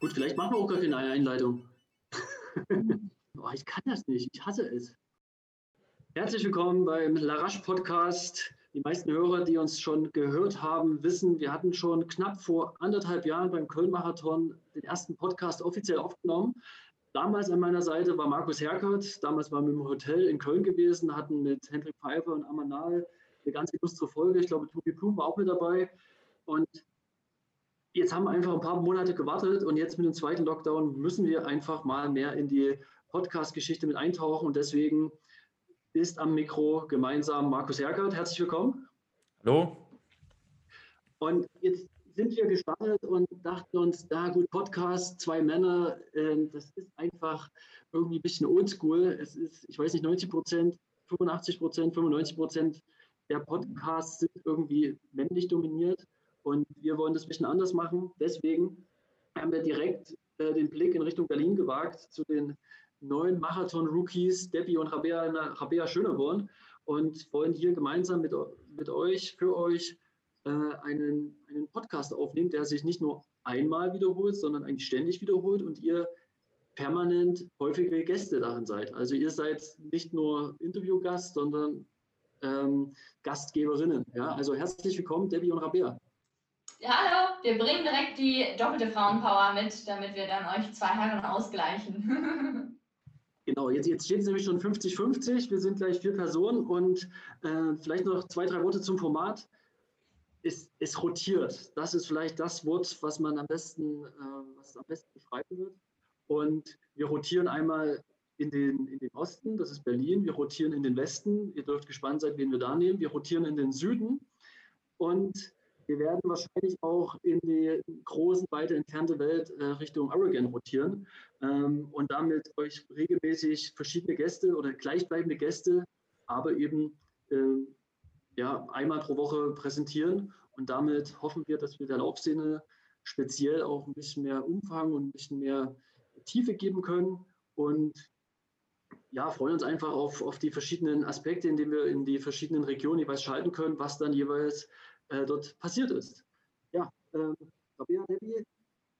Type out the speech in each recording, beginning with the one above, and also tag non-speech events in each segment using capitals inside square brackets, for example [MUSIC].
Gut, vielleicht machen wir auch gar keine Einleitung. [LAUGHS] oh, ich kann das nicht, ich hasse es. Herzlich willkommen beim Larache Podcast. Die meisten Hörer, die uns schon gehört haben, wissen, wir hatten schon knapp vor anderthalb Jahren beim Köln-Marathon den ersten Podcast offiziell aufgenommen. Damals an meiner Seite war Markus Herkert. Damals waren wir im Hotel in Köln gewesen, hatten mit Hendrik Pfeiffer und Amanal eine ganz illustre Folge. Ich glaube, Tobi Blum war auch mit dabei. Und jetzt haben wir einfach ein paar Monate gewartet und jetzt mit dem zweiten Lockdown müssen wir einfach mal mehr in die Podcast-Geschichte mit eintauchen und deswegen ist am Mikro gemeinsam Markus Herkert. Herzlich willkommen. Hallo. Und jetzt sind wir gestartet und dachten uns, da gut, Podcast, zwei Männer, äh, das ist einfach irgendwie ein bisschen oldschool. Es ist, ich weiß nicht, 90 Prozent, 85 Prozent, 95 Prozent der Podcasts sind irgendwie männlich dominiert. Und wir wollen das ein bisschen anders machen. Deswegen haben wir direkt äh, den Blick in Richtung Berlin gewagt zu den neuen Marathon-Rookies Debbie und Rabea, Rabea Schöneborn und wollen hier gemeinsam mit, mit euch, für euch äh, einen, einen Podcast aufnehmen, der sich nicht nur einmal wiederholt, sondern eigentlich ständig wiederholt und ihr permanent häufige Gäste darin seid. Also ihr seid nicht nur Interviewgast, sondern ähm, Gastgeberinnen. Ja? Also herzlich willkommen, Debbie und Rabea. Ja, hallo, wir bringen direkt die doppelte Frauenpower mit, damit wir dann euch zwei Herren ausgleichen. [LAUGHS] genau, jetzt, jetzt steht es nämlich schon 50-50. Wir sind gleich vier Personen und äh, vielleicht noch zwei, drei Worte zum Format. Es, es, rotiert. Das ist vielleicht das Wort, was man am besten, äh, was am besten beschreiben wird. Und wir rotieren einmal in den, in den Osten, das ist Berlin. Wir rotieren in den Westen. Ihr dürft gespannt sein, wen wir da nehmen. Wir rotieren in den Süden. Und wir werden wahrscheinlich auch in die große, weite entfernte Welt äh, Richtung Oregon rotieren ähm, und damit euch regelmäßig verschiedene Gäste oder gleichbleibende Gäste, aber eben äh, ja, einmal pro Woche präsentieren. Und damit hoffen wir, dass wir der Laufszene speziell auch ein bisschen mehr Umfang und ein bisschen mehr Tiefe geben können. Und ja, freuen uns einfach auf, auf die verschiedenen Aspekte, indem wir in die verschiedenen Regionen jeweils schalten können, was dann jeweils äh, dort passiert ist. Ja, ähm, Rabea, Debbie,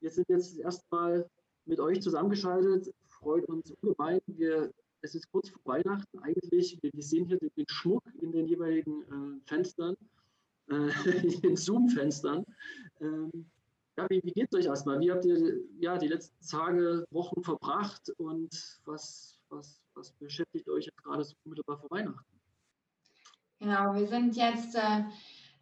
wir sind jetzt erstmal mit euch zusammengeschaltet, freut uns ungemein. Wir, es ist kurz vor Weihnachten eigentlich. Wir, wir sehen hier den, den, Schmuck in den jeweiligen äh, Fenstern, äh, [LAUGHS] in den Zoom-Fenstern. Ähm, ja, wie, wie geht es euch erstmal? Wie habt ihr ja, die letzten Tage, Wochen verbracht und was, was, was beschäftigt euch gerade so unmittelbar vor Weihnachten? Genau, wir sind jetzt äh,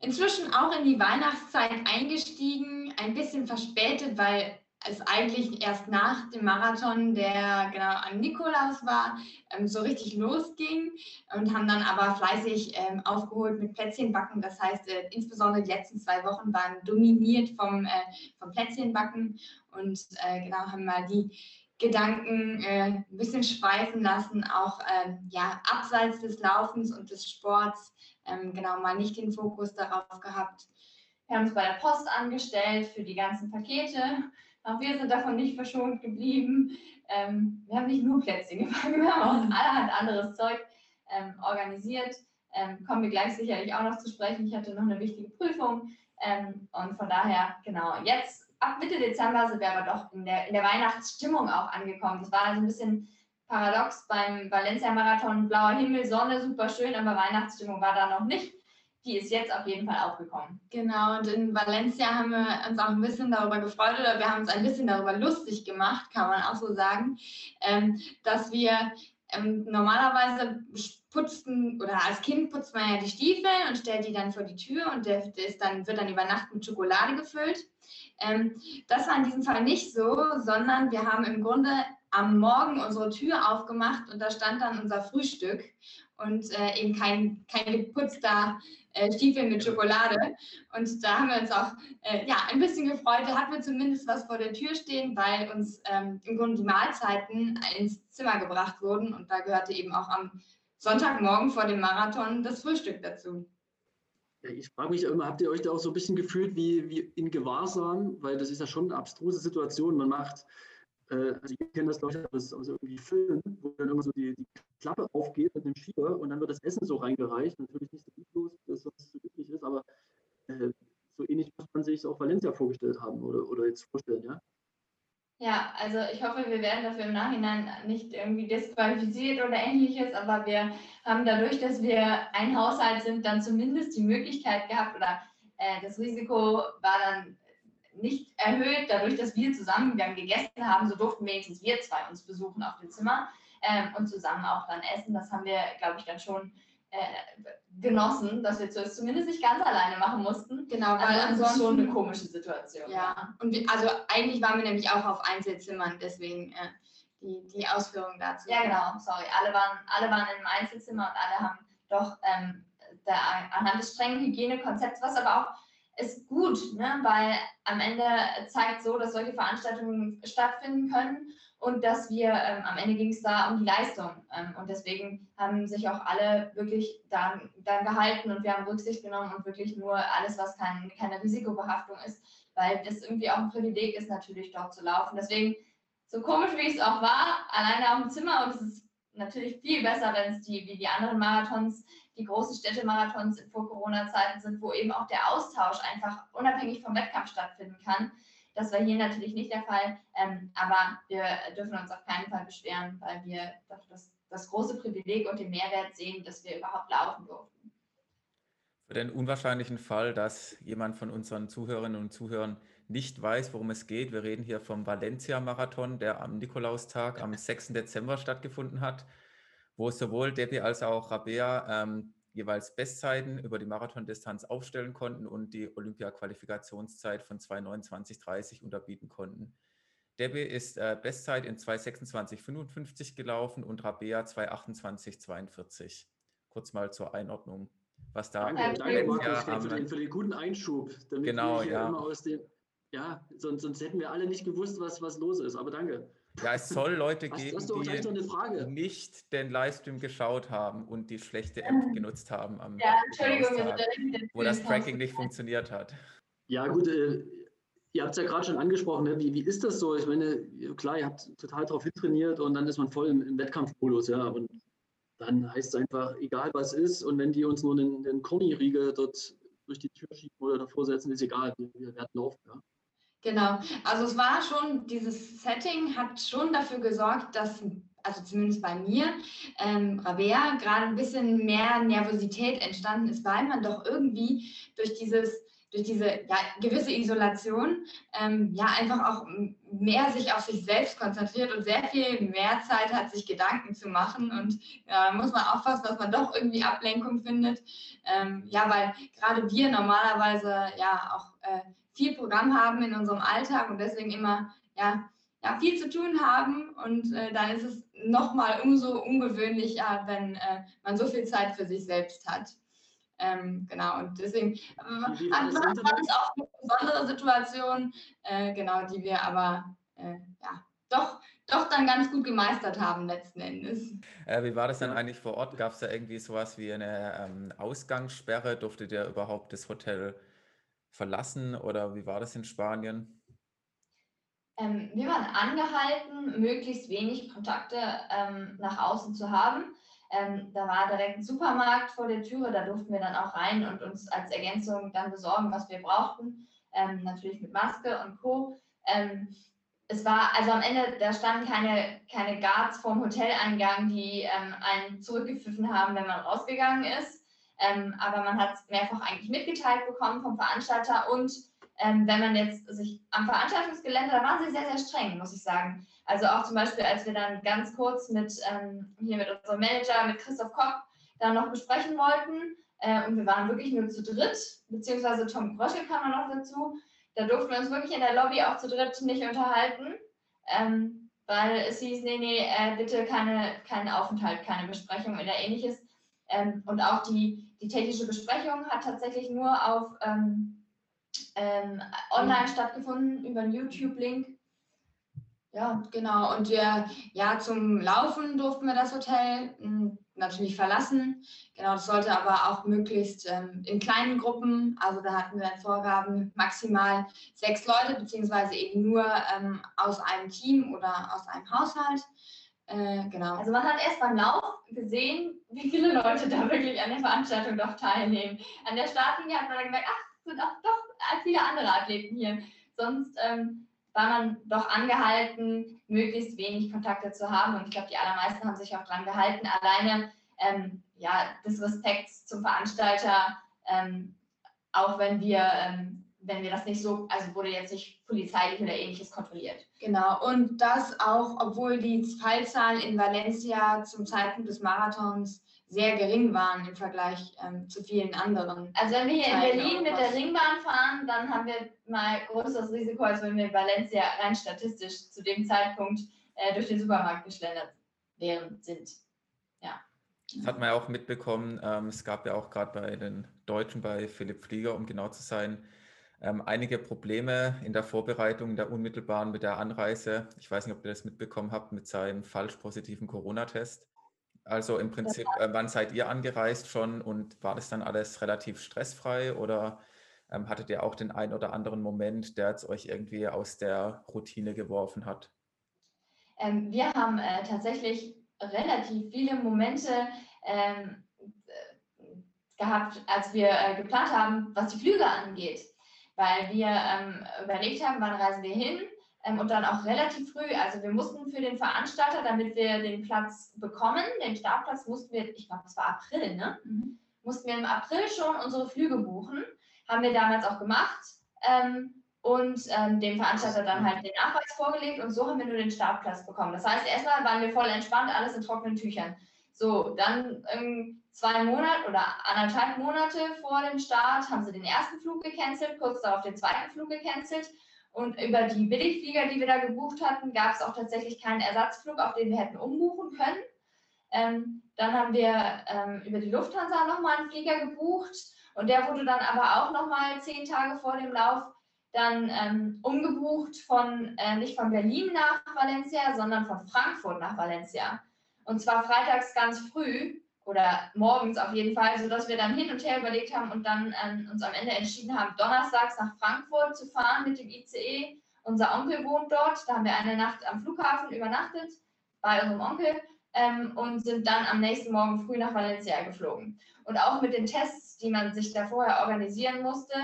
inzwischen auch in die Weihnachtszeit eingestiegen, ein bisschen verspätet, weil es eigentlich erst nach dem Marathon, der genau an Nikolaus war, ähm, so richtig losging und haben dann aber fleißig ähm, aufgeholt mit Plätzchenbacken. Das heißt, äh, insbesondere die letzten zwei Wochen waren dominiert vom, äh, vom Plätzchenbacken und äh, genau haben mal die Gedanken ein bisschen schweifen lassen, auch äh, ja, abseits des Laufens und des Sports, ähm, genau mal nicht den Fokus darauf gehabt. Wir haben es bei der Post angestellt für die ganzen Pakete. Auch wir sind davon nicht verschont geblieben. Ähm, wir haben nicht nur Plätzchen gefangen, wir haben auch allerhand anderes Zeug ähm, organisiert. Ähm, kommen wir gleich sicherlich auch noch zu sprechen. Ich hatte noch eine wichtige Prüfung ähm, und von daher, genau, jetzt ab Mitte Dezember sind wir aber doch in der, in der Weihnachtsstimmung auch angekommen. Das war also ein bisschen paradox beim Valencia-Marathon. Blauer Himmel, Sonne, super schön, aber Weihnachtsstimmung war da noch nicht. Die ist jetzt auf jeden Fall aufgekommen. Genau, und in Valencia haben wir uns auch ein bisschen darüber gefreut oder wir haben uns ein bisschen darüber lustig gemacht, kann man auch so sagen, ähm, dass wir ähm, normalerweise putzten oder als Kind putzt man ja die Stiefel und stellt die dann vor die Tür und der, ist dann, wird dann über Nacht mit Schokolade gefüllt. Ähm, das war in diesem Fall nicht so, sondern wir haben im Grunde am Morgen unsere Tür aufgemacht und da stand dann unser Frühstück und äh, eben kein, kein geputzter äh, Stiefel mit Schokolade. Und da haben wir uns auch äh, ja, ein bisschen gefreut. Da hatten wir zumindest was vor der Tür stehen, weil uns ähm, im Grunde die Mahlzeiten ins Zimmer gebracht wurden. Und da gehörte eben auch am Sonntagmorgen vor dem Marathon das Frühstück dazu. Ich frage mich immer, habt ihr euch da auch so ein bisschen gefühlt wie, wie in Gewahrsam? Weil das ist ja schon eine abstruse Situation. Man macht, äh, also ich kenne das, glaube ich, aus, aus irgendwie Filmen, wo dann immer so die, die Klappe aufgeht mit dem Schieber und dann wird das Essen so reingereicht. Natürlich nicht so üblos, wie das sonst so üblich ist, aber äh, so ähnlich muss man sich auch Valencia vorgestellt haben oder, oder jetzt vorstellen, ja? Ja, also ich hoffe, wir werden dafür im Nachhinein nicht irgendwie disqualifiziert oder ähnliches, aber wir haben dadurch, dass wir ein Haushalt sind, dann zumindest die Möglichkeit gehabt oder äh, das Risiko war dann nicht erhöht, dadurch, dass wir zusammen dann gegessen haben, so durften wenigstens wir zwei uns besuchen auf dem Zimmer ähm, und zusammen auch dann essen. Das haben wir, glaube ich, dann schon äh, genossen, dass wir es zumindest nicht ganz alleine machen mussten. Genau, weil also ansonsten schon eine komische Situation. Ja, und wir, also eigentlich waren wir nämlich auch auf Einzelzimmern, deswegen äh, die, die Ausführung dazu. Ja, genau, sorry. Alle waren, alle waren in einem Einzelzimmer und alle haben doch ähm, der, anhand des strengen Hygienekonzepts, was aber auch ist gut, ne? weil am Ende zeigt so, dass solche Veranstaltungen stattfinden können und dass wir, ähm, am Ende ging es da um die Leistung. Ähm, und deswegen haben sich auch alle wirklich dann, dann gehalten und wir haben Rücksicht genommen und wirklich nur alles, was kein, keine Risikobehaftung ist, weil das irgendwie auch ein Privileg ist, natürlich dort zu laufen. Deswegen, so komisch wie es auch war, alleine auf dem Zimmer und es ist natürlich viel besser, wenn es die, wie die anderen Marathons, die großen Städtemarathons in Vor-Corona-Zeiten sind, wo eben auch der Austausch einfach unabhängig vom Wettkampf stattfinden kann das war hier natürlich nicht der Fall, ähm, aber wir dürfen uns auf keinen Fall beschweren, weil wir doch das, das große Privileg und den Mehrwert sehen, dass wir überhaupt laufen durften. Für den unwahrscheinlichen Fall, dass jemand von unseren Zuhörerinnen und Zuhörern nicht weiß, worum es geht, wir reden hier vom Valencia-Marathon, der am Nikolaustag am 6. Dezember stattgefunden hat, wo sowohl Debbie als auch Rabea ähm, jeweils Bestzeiten über die Marathondistanz aufstellen konnten und die Olympia-Qualifikationszeit von 2,29,30 unterbieten konnten. Debbie ist äh, Bestzeit in 2,26,55 gelaufen und Rabea 2,28,42. Kurz mal zur Einordnung, was da Danke, danke Markus, für, den, für den guten Einschub. Damit genau, ja. Den, ja, sonst, sonst hätten wir alle nicht gewusst, was, was los ist, aber danke. Ja, es soll Leute geben, hast, die nicht den Livestream geschaut haben und die schlechte App ähm, genutzt haben am ja, Entschuldigung, wo das Tracking nicht funktioniert hat. Ja, gut, äh, ihr habt es ja gerade schon angesprochen, ne? wie, wie ist das so? Ich meine, klar, ihr habt total darauf hintrainiert und dann ist man voll im, im Wettkampfmodus, ja, und dann heißt es einfach, egal was ist, und wenn die uns nur den, den Conny-Riegel dort durch die Tür schieben oder davor setzen, ist egal, wir, wir werden laufen, ja. Genau, also es war schon, dieses Setting hat schon dafür gesorgt, dass, also zumindest bei mir, ähm, Rabea gerade ein bisschen mehr Nervosität entstanden ist, weil man doch irgendwie durch dieses durch diese ja, gewisse Isolation ähm, ja einfach auch mehr sich auf sich selbst konzentriert und sehr viel mehr Zeit hat, sich Gedanken zu machen. Und ja, muss man aufpassen, dass man doch irgendwie Ablenkung findet. Ähm, ja, weil gerade wir normalerweise ja auch äh, viel Programm haben in unserem Alltag und deswegen immer ja, ja, viel zu tun haben. Und äh, dann ist es nochmal umso ungewöhnlicher, wenn äh, man so viel Zeit für sich selbst hat. Ähm, genau, und deswegen äh, war es auch eine besondere Situation, äh, genau, die wir aber äh, ja, doch, doch dann ganz gut gemeistert haben letzten Endes. Äh, wie war das dann eigentlich vor Ort? Gab es da irgendwie sowas wie eine ähm, Ausgangssperre? Durftet ihr überhaupt das Hotel verlassen oder wie war das in Spanien? Ähm, wir waren angehalten, möglichst wenig Kontakte ähm, nach außen zu haben. Ähm, da war direkt ein Supermarkt vor der Türe, da durften wir dann auch rein und uns als Ergänzung dann besorgen, was wir brauchten. Ähm, natürlich mit Maske und Co. Ähm, es war, also am Ende, da standen keine, keine Guards vorm Hoteleingang, die ähm, einen zurückgepfiffen haben, wenn man rausgegangen ist. Ähm, aber man hat es mehrfach eigentlich mitgeteilt bekommen vom Veranstalter und ähm, wenn man jetzt sich am Veranstaltungsgelände, da waren sie sehr, sehr streng, muss ich sagen. Also auch zum Beispiel, als wir dann ganz kurz mit ähm, hier mit unserem Manager, mit Christoph Koch, dann noch besprechen wollten. Äh, und wir waren wirklich nur zu dritt, beziehungsweise Tom Gröschel kam dann noch dazu. Da durften wir uns wirklich in der Lobby auch zu dritt nicht unterhalten, ähm, weil es hieß, nee, nee, äh, bitte keine, keinen Aufenthalt, keine Besprechung oder ähnliches. Ähm, und auch die, die technische Besprechung hat tatsächlich nur auf ähm, ähm, online mhm. stattgefunden über einen YouTube-Link. Ja, genau. Und wir, ja, zum Laufen durften wir das Hotel hm, natürlich verlassen. Genau, das sollte aber auch möglichst ähm, in kleinen Gruppen, also da hatten wir dann Vorgaben, maximal sechs Leute, beziehungsweise eben nur ähm, aus einem Team oder aus einem Haushalt. Äh, genau. Also man hat erst beim Lauf gesehen, wie viele Leute da wirklich an der Veranstaltung doch teilnehmen. An der Startlinie hat man dann gemerkt, ach, sind auch doch viele andere Athleten hier. Sonst ähm, war man doch angehalten, möglichst wenig Kontakte zu haben. Und ich glaube, die allermeisten haben sich auch daran gehalten. Alleine ähm, ja, des Respekts zum Veranstalter, ähm, auch wenn wir, ähm, wenn wir das nicht so, also wurde jetzt nicht polizeilich oder ähnliches kontrolliert. Genau, und das auch, obwohl die Fallzahlen in Valencia zum Zeitpunkt des Marathons sehr gering waren im Vergleich ähm, zu vielen anderen. Also wenn wir hier in Berlin mit der Ringbahn fahren, dann haben wir mal größeres Risiko, als wenn wir in Valencia rein statistisch zu dem Zeitpunkt äh, durch den Supermarkt geschlendert wären, sind. Ja. Das hat man ja auch mitbekommen. Ähm, es gab ja auch gerade bei den Deutschen, bei Philipp Flieger, um genau zu sein, ähm, einige Probleme in der Vorbereitung der unmittelbaren mit der Anreise. Ich weiß nicht, ob ihr das mitbekommen habt mit seinem falsch positiven Corona-Test. Also im Prinzip, äh, wann seid ihr angereist schon und war das dann alles relativ stressfrei oder ähm, hattet ihr auch den einen oder anderen Moment, der jetzt euch irgendwie aus der Routine geworfen hat? Ähm, wir haben äh, tatsächlich relativ viele Momente ähm, äh, gehabt, als wir äh, geplant haben, was die Flüge angeht, weil wir ähm, überlegt haben, wann reisen wir hin ähm, und dann auch relativ früh, also wir mussten für den Veranstalter, damit wir den Platz bekommen, den Startplatz mussten wir, ich glaube, das war April, ne? Mhm. Mussten wir im April schon unsere Flüge buchen. Haben wir damals auch gemacht. Ähm, und ähm, dem Veranstalter dann halt den Nachweis vorgelegt und so haben wir nur den Startplatz bekommen. Das heißt, erstmal waren wir voll entspannt, alles in trockenen Tüchern. So, dann ähm, zwei Monate oder anderthalb Monate vor dem Start haben sie den ersten Flug gecancelt, kurz darauf den zweiten Flug gecancelt und über die Billigflieger, die wir da gebucht hatten, gab es auch tatsächlich keinen Ersatzflug, auf den wir hätten umbuchen können. Ähm, dann haben wir ähm, über die Lufthansa nochmal einen Flieger gebucht und der wurde dann aber auch nochmal zehn Tage vor dem Lauf dann ähm, umgebucht von äh, nicht von Berlin nach Valencia, sondern von Frankfurt nach Valencia. Und zwar freitags ganz früh oder morgens auf jeden Fall, sodass wir dann hin und her überlegt haben und dann ähm, uns am Ende entschieden haben, donnerstags nach Frankfurt zu fahren mit dem ICE. Unser Onkel wohnt dort, da haben wir eine Nacht am Flughafen übernachtet bei unserem Onkel ähm, und sind dann am nächsten Morgen früh nach Valencia geflogen. Und auch mit den Tests, die man sich da vorher organisieren musste,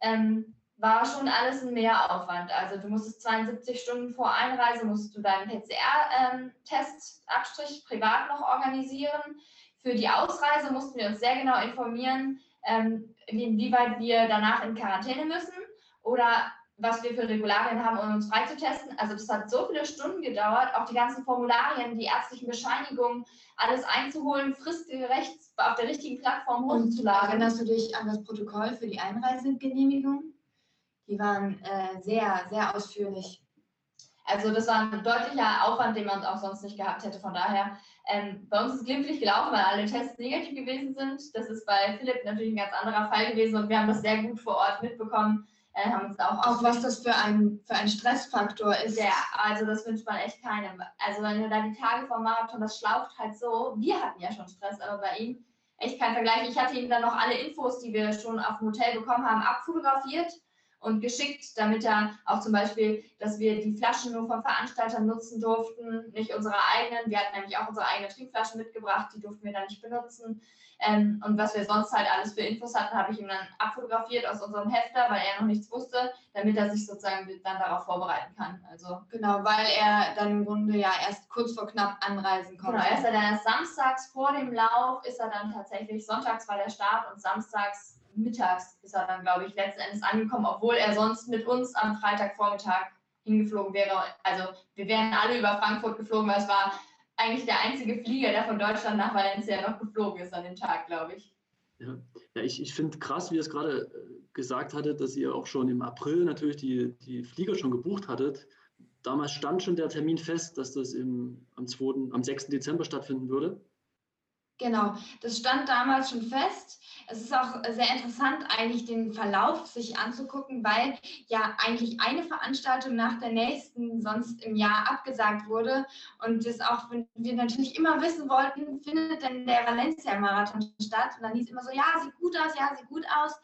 ähm, war schon alles ein Mehraufwand. Also du musstest 72 Stunden vor Einreise, musst du deinen PCR-Test, ähm, Abstrich, privat noch organisieren. Für die Ausreise mussten wir uns sehr genau informieren, ähm, inwieweit wir danach in Quarantäne müssen oder was wir für Regularien haben, um uns freitesten. Also das hat so viele Stunden gedauert, auch die ganzen Formularien, die ärztlichen Bescheinigungen, alles einzuholen, fristgerecht auf der richtigen Plattform hochzuladen. Erinnerst du dich an das Protokoll für die Einreisegenehmigung? Die waren äh, sehr, sehr ausführlich. Also das war ein deutlicher Aufwand, den man auch sonst nicht gehabt hätte. Von daher, ähm, bei uns ist es glimpflich gelaufen, weil alle Tests negativ gewesen sind. Das ist bei Philipp natürlich ein ganz anderer Fall gewesen und wir haben das sehr gut vor Ort mitbekommen. Äh, haben uns auch, auch was das für ein, für ein Stressfaktor ist. Ja, also das wünscht man echt keinem. Also wenn du da die Tage vor Marathon, das schlaucht halt so. Wir hatten ja schon Stress, aber bei ihm echt kein Vergleich. Ich hatte ihm dann noch alle Infos, die wir schon auf dem Hotel bekommen haben, abfotografiert und geschickt, damit er auch zum Beispiel, dass wir die Flaschen nur vom Veranstalter nutzen durften, nicht unsere eigenen. Wir hatten nämlich auch unsere eigenen Trinkflaschen mitgebracht, die durften wir dann nicht benutzen. Ähm, und was wir sonst halt alles für Infos hatten, habe ich ihm dann abfotografiert aus unserem Hefter, weil er noch nichts wusste, damit er sich sozusagen dann darauf vorbereiten kann. Also genau, weil er dann im Grunde ja erst kurz vor knapp anreisen konnte. Genau, erst dann erst samstags vor dem Lauf ist er dann tatsächlich, sonntags war der Start und samstags mittags ist er dann, glaube ich, letzten Endes angekommen, obwohl er sonst mit uns am Freitagvormittag hingeflogen wäre. Also wir wären alle über Frankfurt geflogen, weil es war eigentlich der einzige Flieger, der von Deutschland nach Valencia noch geflogen ist an dem Tag, glaube ich. Ja, ja ich, ich finde krass, wie ihr es gerade äh, gesagt hattet, dass ihr auch schon im April natürlich die, die Flieger schon gebucht hattet. Damals stand schon der Termin fest, dass das im, am, 2., am 6. Dezember stattfinden würde. Genau, das stand damals schon fest. Es ist auch sehr interessant, eigentlich den Verlauf sich anzugucken, weil ja eigentlich eine Veranstaltung nach der nächsten sonst im Jahr abgesagt wurde. Und das auch, wir natürlich immer wissen wollten, findet denn der Valencia-Marathon statt? Und dann hieß immer so, ja, sieht gut aus, ja, sieht gut aus.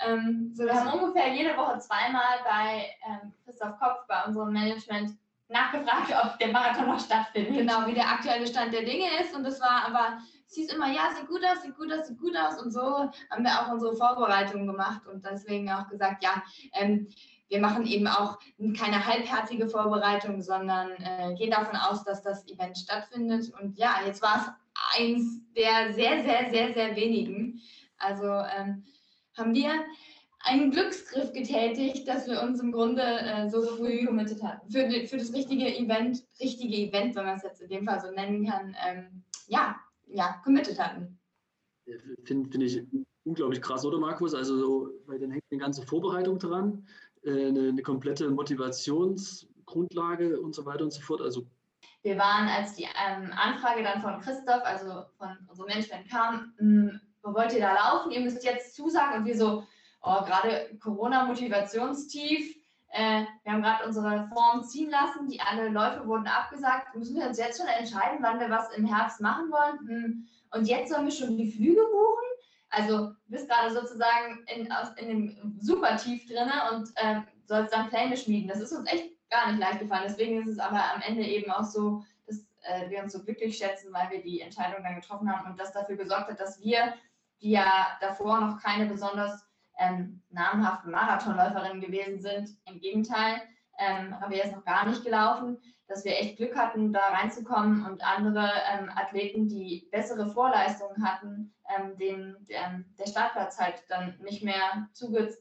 Ähm, so, wir haben ungefähr jede Woche zweimal bei ähm, Christoph Kopf, bei unserem Management, nachgefragt, ob der Marathon noch stattfindet. Genau, wie der aktuelle Stand der Dinge ist. Und das war aber es hieß immer, ja, sieht gut aus, sieht gut aus, sieht gut aus. Und so haben wir auch unsere Vorbereitungen gemacht und deswegen auch gesagt, ja, ähm, wir machen eben auch keine halbherzige Vorbereitung, sondern äh, gehen davon aus, dass das Event stattfindet. Und ja, jetzt war es eins der sehr, sehr, sehr, sehr wenigen. Also ähm, haben wir einen Glücksgriff getätigt, dass wir uns im Grunde äh, so früh committed hatten. Für, für das richtige Event, richtige Event, wenn man es jetzt in dem Fall so nennen kann, ähm, ja, ja, committed hatten. Finde find ich unglaublich krass, oder Markus? Also, so, weil dann hängt eine ganze Vorbereitung dran, äh, eine, eine komplette Motivationsgrundlage und so weiter und so fort. Also wir waren, als die ähm, Anfrage dann von Christoph, also von unserem Management kam, hm, wollt ihr da laufen? Ihr müsst jetzt zusagen. Und wir so, oh, gerade Corona-Motivationstief. Äh, wir haben gerade unsere Form ziehen lassen, die alle Läufe wurden abgesagt. Müssen wir uns jetzt schon entscheiden, wann wir was im Herbst machen wollen? Hm. Und jetzt sollen wir schon die Flüge buchen? Also du bist gerade sozusagen in, aus, in dem super tief drin und äh, sollst dann Pläne schmieden. Das ist uns echt gar nicht leicht gefallen. Deswegen ist es aber am Ende eben auch so, dass äh, wir uns so glücklich schätzen, weil wir die Entscheidung dann getroffen haben und das dafür gesorgt hat, dass wir, die ja davor noch keine besonders ähm, namhaften Marathonläuferinnen gewesen sind, im Gegenteil, ähm, haben wir jetzt noch gar nicht gelaufen, dass wir echt Glück hatten, da reinzukommen und andere ähm, Athleten, die bessere Vorleistungen hatten, ähm, den, ähm, der Startplatz halt dann nicht mehr zuge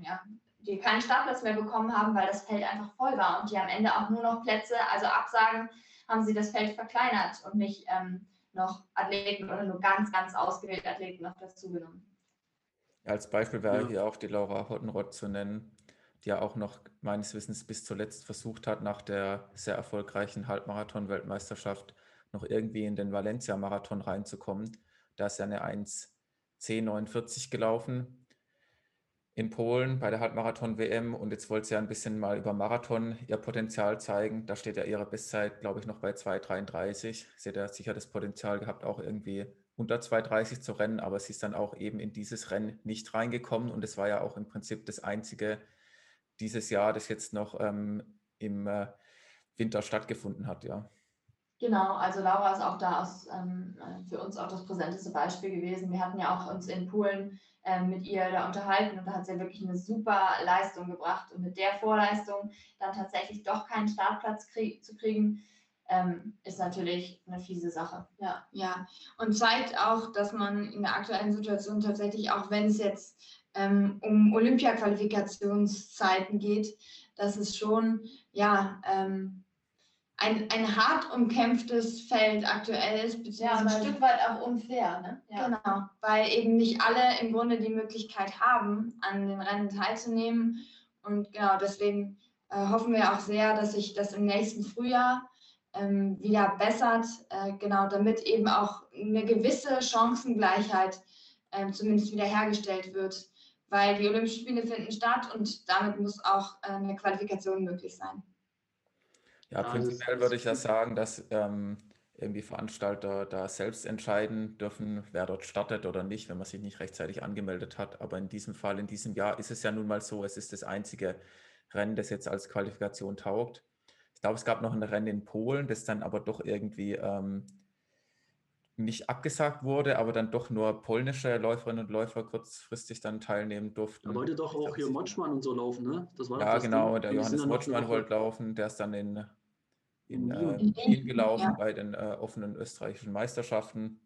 ja, die keinen Startplatz mehr bekommen haben, weil das Feld einfach voll war und die am Ende auch nur noch Plätze, also Absagen, haben sie das Feld verkleinert und nicht ähm, noch Athleten oder nur ganz, ganz ausgewählte Athleten noch dazu genommen. Als Beispiel wäre ja. hier auch die Laura Hottenrott zu nennen, die ja auch noch meines Wissens bis zuletzt versucht hat, nach der sehr erfolgreichen Halbmarathon-Weltmeisterschaft noch irgendwie in den Valencia-Marathon reinzukommen. Da ist ja eine 1.10.49 gelaufen in Polen bei der Halbmarathon-WM und jetzt wollte sie ja ein bisschen mal über Marathon ihr Potenzial zeigen. Da steht ja ihre Bestzeit, glaube ich, noch bei 2,33. Sie hat ja sicher das Potenzial gehabt, auch irgendwie unter 2,30 zu rennen, aber sie ist dann auch eben in dieses Rennen nicht reingekommen und es war ja auch im Prinzip das einzige dieses Jahr, das jetzt noch ähm, im äh, Winter stattgefunden hat, ja. Genau, also Laura ist auch da aus, ähm, äh, für uns auch das präsenteste Beispiel gewesen. Wir hatten ja auch uns in Polen ähm, mit ihr da unterhalten und da hat sie ja wirklich eine super Leistung gebracht. Und mit der Vorleistung dann tatsächlich doch keinen Startplatz krieg zu kriegen, ähm, ist natürlich eine fiese Sache. Ja, ja. Und zeigt auch, dass man in der aktuellen Situation tatsächlich, auch wenn es jetzt ähm, um Olympia-Qualifikationszeiten geht, dass es schon, ja, ähm, ein, ein hart umkämpftes Feld aktuell ist, beziehungsweise ja, ein Stück weit auch unfair. Ne? Ja. Genau, weil eben nicht alle im Grunde die Möglichkeit haben, an den Rennen teilzunehmen. Und genau deswegen äh, hoffen wir auch sehr, dass sich das im nächsten Frühjahr wieder bessert, äh, genau damit eben auch eine gewisse Chancengleichheit äh, zumindest wiederhergestellt wird, weil die Olympischen Spiele finden statt und damit muss auch äh, eine Qualifikation möglich sein. Ja, prinzipiell würde ich ja sagen, dass ähm, irgendwie Veranstalter da selbst entscheiden dürfen, wer dort startet oder nicht, wenn man sich nicht rechtzeitig angemeldet hat. Aber in diesem Fall, in diesem Jahr ist es ja nun mal so, es ist das einzige Rennen, das jetzt als Qualifikation taugt. Ich glaube, es gab noch ein Rennen in Polen, das dann aber doch irgendwie ähm, nicht abgesagt wurde, aber dann doch nur polnische Läuferinnen und Läufer kurzfristig dann teilnehmen durften. Da wollte doch auch hier Motschmann und so laufen, ne? ja, genau, Ding. der Johannes Motschmann wollte laufen, der ist dann in in, äh, in Wien gelaufen ja. bei den äh, offenen österreichischen Meisterschaften,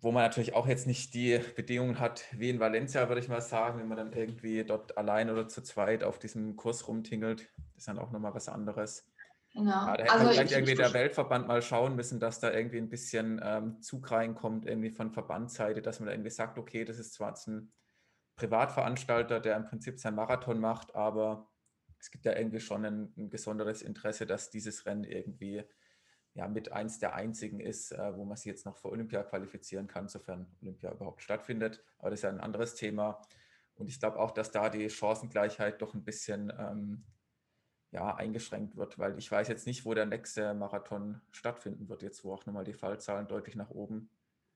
wo man natürlich auch jetzt nicht die Bedingungen hat wie in Valencia, würde ich mal sagen, wenn man dann irgendwie dort allein oder zu zweit auf diesem Kurs rumtingelt, ist dann auch nochmal was anderes. Genau. Ja, da hätte also man vielleicht irgendwie der Weltverband mal schauen müssen, dass da irgendwie ein bisschen ähm, Zug reinkommt, irgendwie von Verbandsseite, dass man da irgendwie sagt, okay, das ist zwar ein Privatveranstalter, der im Prinzip sein Marathon macht, aber es gibt ja irgendwie schon ein, ein besonderes Interesse, dass dieses Rennen irgendwie ja, mit eins der einzigen ist, äh, wo man sich jetzt noch für Olympia qualifizieren kann, sofern Olympia überhaupt stattfindet. Aber das ist ja ein anderes Thema. Und ich glaube auch, dass da die Chancengleichheit doch ein bisschen ähm, ja, eingeschränkt wird, weil ich weiß jetzt nicht, wo der nächste Marathon stattfinden wird, jetzt wo auch nochmal die Fallzahlen deutlich nach oben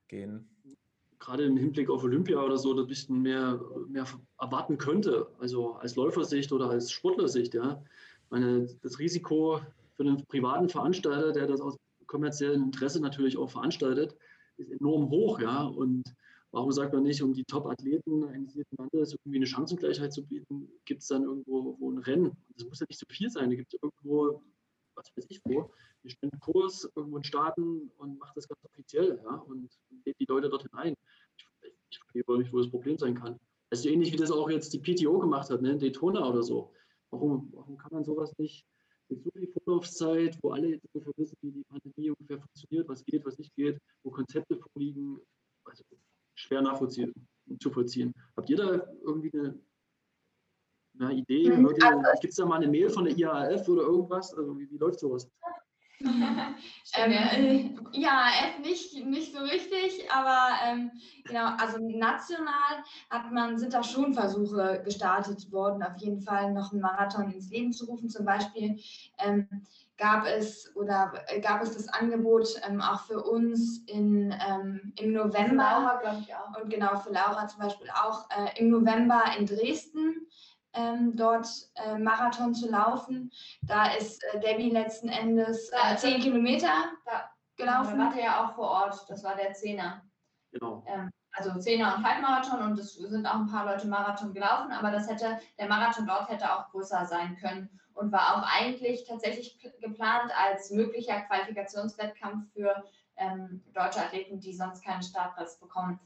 gehen gerade im Hinblick auf Olympia oder so ein bisschen mehr, mehr erwarten könnte, also als Läufersicht oder als Sportlersicht. Ja. Meine, das Risiko für einen privaten Veranstalter, der das aus kommerziellem Interesse natürlich auch veranstaltet, ist enorm hoch. Ja. Und Warum sagt man nicht, um die Top-Athleten eines jeden Landes irgendwie eine Chancengleichheit zu bieten, gibt es dann irgendwo wo ein Rennen? Das muss ja nicht so viel sein. Da gibt es irgendwo, was weiß ich wo, wir stellen einen Kurs irgendwo in Staaten und macht das ganz offiziell ja, und lädt die Leute dorthin ein. Ich, ich verstehe nicht, wo das Problem sein kann. Das ist ähnlich wie das auch jetzt die PTO gemacht hat, ne? Daytona oder so. Warum, warum kann man sowas nicht mit so viel Vorlaufzeit, wo alle ungefähr wissen, wie die Pandemie ungefähr funktioniert, was geht, was nicht geht, wo Konzepte vorliegen, also schwer nachvollziehen zu vollziehen. Habt ihr da irgendwie eine, eine Idee? Mhm. Also, Gibt es da mal eine Mail von der IAF oder irgendwas? Also wie, wie läuft sowas? [LAUGHS] ähm, äh, ja, F nicht, nicht so richtig, aber ähm, genau, also national hat man, sind da schon Versuche gestartet worden, auf jeden Fall noch einen Marathon ins Leben zu rufen. Zum Beispiel ähm, gab es oder äh, gab es das Angebot ähm, auch für uns in, ähm, im November. Laura, ich auch. Und genau, für Laura zum Beispiel auch äh, im November in Dresden. Ähm, dort äh, Marathon zu laufen. Da ist äh, Debbie letzten Endes äh, 10 Kilometer da, gelaufen. Da wart ja auch vor Ort, das war der Zehner. Genau. Ähm, also Zehner und Halbmarathon und es sind auch ein paar Leute Marathon gelaufen, aber das hätte, der Marathon dort hätte auch größer sein können und war auch eigentlich tatsächlich geplant als möglicher Qualifikationswettkampf für ähm, deutsche Athleten, die sonst keinen Startplatz bekommen.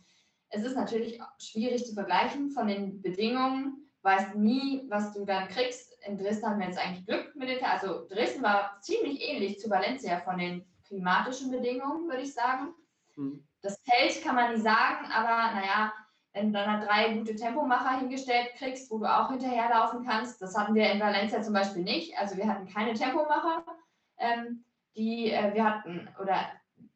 Es ist natürlich schwierig zu vergleichen von den Bedingungen, weißt nie, was du dann kriegst. In Dresden haben wir jetzt eigentlich Glück mit den, also Dresden war ziemlich ähnlich zu Valencia von den klimatischen Bedingungen, würde ich sagen. Mhm. Das Feld kann man nicht sagen, aber naja, wenn du dann drei gute Tempomacher hingestellt kriegst, wo du auch hinterherlaufen kannst. Das hatten wir in Valencia zum Beispiel nicht. Also wir hatten keine Tempomacher. Ähm, die äh, wir hatten, oder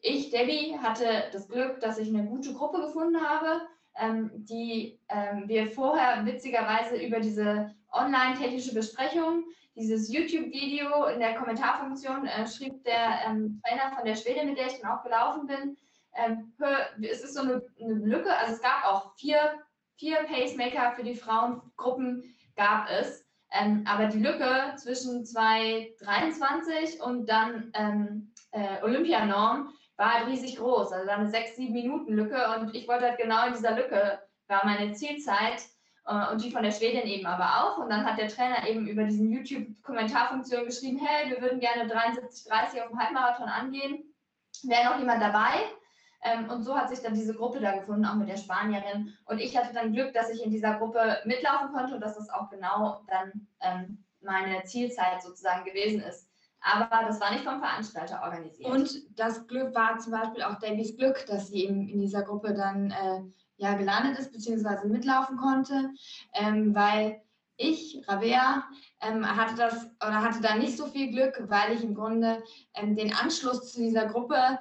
ich, Debbie, hatte das Glück, dass ich eine gute Gruppe gefunden habe, ähm, die ähm, wir vorher witzigerweise über diese online-technische Besprechung, dieses YouTube-Video in der Kommentarfunktion äh, schrieb der ähm, Trainer von der Schwede, mit der ich dann auch gelaufen bin, ähm, es ist so eine, eine, Lücke, also es gab auch vier, vier Pacemaker für die Frauengruppen, gab es. Ähm, aber die Lücke zwischen 2023 und dann ähm, äh, Olympianorm war halt riesig groß, also eine 6-7 Minuten Lücke und ich wollte halt genau in dieser Lücke, war meine Zielzeit äh, und die von der Schwedin eben aber auch. Und dann hat der Trainer eben über diesen YouTube-Kommentarfunktion geschrieben, hey, wir würden gerne 73,30 auf dem Halbmarathon angehen. Wäre noch jemand dabei? Ähm, und so hat sich dann diese Gruppe da gefunden, auch mit der Spanierin. Und ich hatte dann Glück, dass ich in dieser Gruppe mitlaufen konnte und dass das auch genau dann ähm, meine Zielzeit sozusagen gewesen ist. Aber das war nicht vom Veranstalter organisiert. Und das Glück war zum Beispiel auch Davies Glück, dass sie eben in dieser Gruppe dann äh, ja gelandet ist, beziehungsweise mitlaufen konnte, ähm, weil ich, Rabea, ähm, hatte das oder hatte da nicht so viel Glück, weil ich im Grunde ähm, den Anschluss zu dieser Gruppe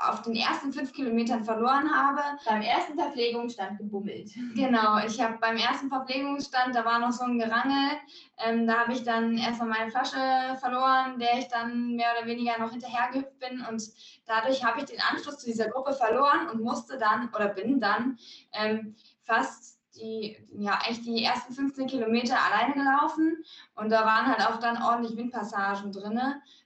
auf den ersten fünf Kilometern verloren habe. Beim ersten Verpflegungsstand gebummelt. Genau, ich habe beim ersten Verpflegungsstand, da war noch so ein Gerangel, ähm, da habe ich dann erstmal meine Flasche verloren, der ich dann mehr oder weniger noch hinterhergehüpft bin und dadurch habe ich den Anschluss zu dieser Gruppe verloren und musste dann oder bin dann ähm, fast die, ja, eigentlich die ersten 15 Kilometer alleine gelaufen. Und da waren halt auch dann ordentlich Windpassagen drin,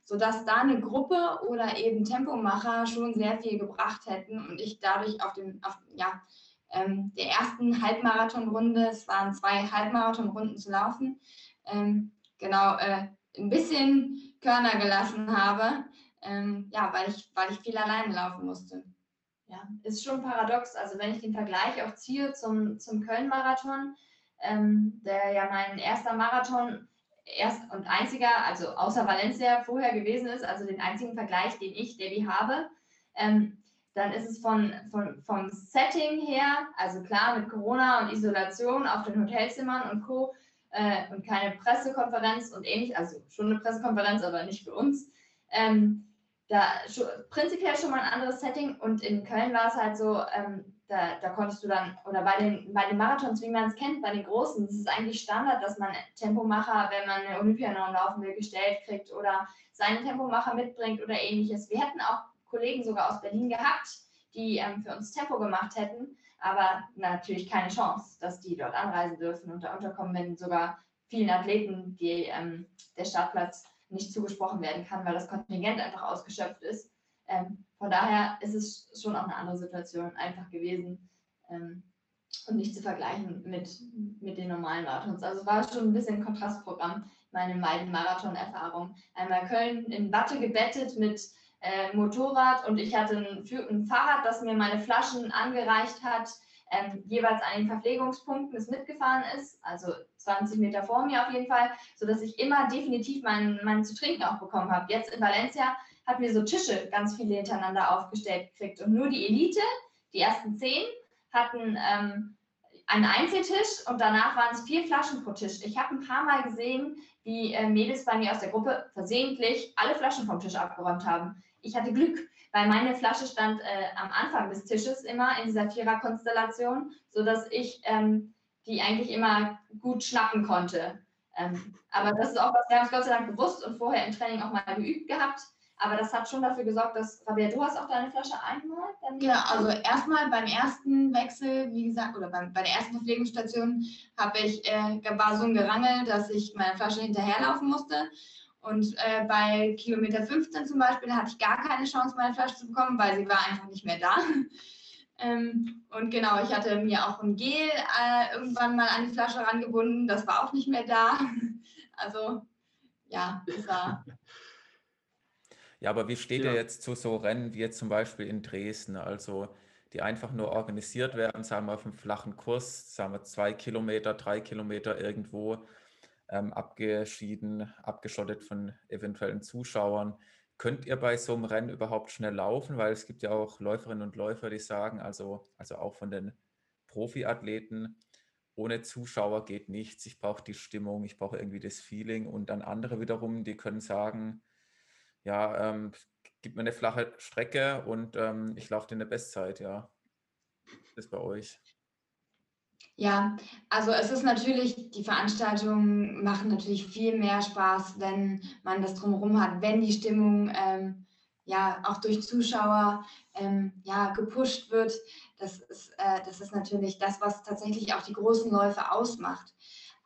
sodass da eine Gruppe oder eben Tempomacher schon sehr viel gebracht hätten und ich dadurch auf dem, auf, ja, ähm, der ersten Halbmarathonrunde, es waren zwei Halbmarathonrunden zu laufen, ähm, genau, äh, ein bisschen Körner gelassen habe, ähm, ja, weil ich, weil ich viel alleine laufen musste ja, ist schon paradox. Also wenn ich den Vergleich auch ziehe zum, zum Köln-Marathon, ähm, der ja mein erster Marathon erst und einziger, also außer Valencia vorher gewesen ist, also den einzigen Vergleich, den ich, Debbie, habe, ähm, dann ist es von, von, vom Setting her, also klar mit Corona und Isolation auf den Hotelzimmern und Co. Äh, und keine Pressekonferenz und ähnlich, also schon eine Pressekonferenz, aber nicht für uns. Ähm, da prinzipiell schon mal ein anderes Setting und in Köln war es halt so, ähm, da, da konntest du dann, oder bei den, bei den Marathons, wie man es kennt, bei den Großen, das ist eigentlich Standard, dass man Tempomacher, wenn man eine Olympianorm laufen will, gestellt kriegt oder seinen Tempomacher mitbringt oder ähnliches. Wir hätten auch Kollegen sogar aus Berlin gehabt, die ähm, für uns Tempo gemacht hätten, aber natürlich keine Chance, dass die dort anreisen dürfen und da unterkommen, wenn sogar vielen Athleten die, ähm, der Startplatz nicht zugesprochen werden kann, weil das Kontingent einfach ausgeschöpft ist. Ähm, von daher ist es schon auch eine andere Situation einfach gewesen. Ähm, und nicht zu vergleichen mit, mit den normalen Marathons. Also war schon ein bisschen ein Kontrastprogramm, meine beiden Marathon-Erfahrungen. Einmal Köln in Watte gebettet mit äh, Motorrad und ich hatte ein, ein, Fahrrad, das mir meine Flaschen angereicht hat, ähm, jeweils an den Verpflegungspunkten es mitgefahren ist, also 20 Meter vor mir auf jeden Fall, sodass ich immer definitiv meinen mein zu trinken auch bekommen habe. Jetzt in Valencia hatten wir so Tische ganz viele hintereinander aufgestellt gekriegt und nur die Elite, die ersten zehn, hatten ähm, einen Einzeltisch und danach waren es vier Flaschen pro Tisch. Ich habe ein paar Mal gesehen, wie äh, Mädels bei mir aus der Gruppe versehentlich alle Flaschen vom Tisch abgeräumt haben. Ich hatte Glück, weil meine Flasche stand äh, am Anfang des Tisches immer in dieser Vierer-Konstellation, sodass ich ähm, die eigentlich immer gut schnappen konnte. Ähm, aber das ist auch was, wir haben es Gott sei Dank gewusst und vorher im Training auch mal geübt gehabt. Aber das hat schon dafür gesorgt, dass, Rabia, du hast auch deine Flasche einmal? Genau, also erstmal beim ersten Wechsel, wie gesagt, oder beim, bei der ersten Verpflegungsstation habe ich, äh, war so ein Gerangel, dass ich meine Flasche hinterherlaufen musste. Und äh, bei Kilometer 15 zum Beispiel hatte ich gar keine Chance, meine Flasche zu bekommen, weil sie war einfach nicht mehr da. [LAUGHS] ähm, und genau, ich hatte mir auch ein Gel äh, irgendwann mal an die Flasche rangebunden, das war auch nicht mehr da. [LAUGHS] also ja, das war [LAUGHS] Ja, aber wie steht ja. ihr jetzt zu so Rennen wie jetzt zum Beispiel in Dresden? Also die einfach nur organisiert werden, sagen wir auf einem flachen Kurs, sagen wir zwei Kilometer, drei Kilometer irgendwo ähm, abgeschieden, abgeschottet von eventuellen Zuschauern. Könnt ihr bei so einem Rennen überhaupt schnell laufen? Weil es gibt ja auch Läuferinnen und Läufer, die sagen, also, also auch von den Profiathleten, ohne Zuschauer geht nichts. Ich brauche die Stimmung, ich brauche irgendwie das Feeling. Und dann andere wiederum, die können sagen, ja, ähm, gib mir eine flache Strecke und ähm, ich laufe dir eine Bestzeit, ja. Das ist bei euch. Ja, also es ist natürlich, die Veranstaltungen machen natürlich viel mehr Spaß, wenn man das drumherum hat, wenn die Stimmung ähm, ja auch durch Zuschauer ähm, ja, gepusht wird. Das ist, äh, das ist natürlich das, was tatsächlich auch die großen Läufe ausmacht.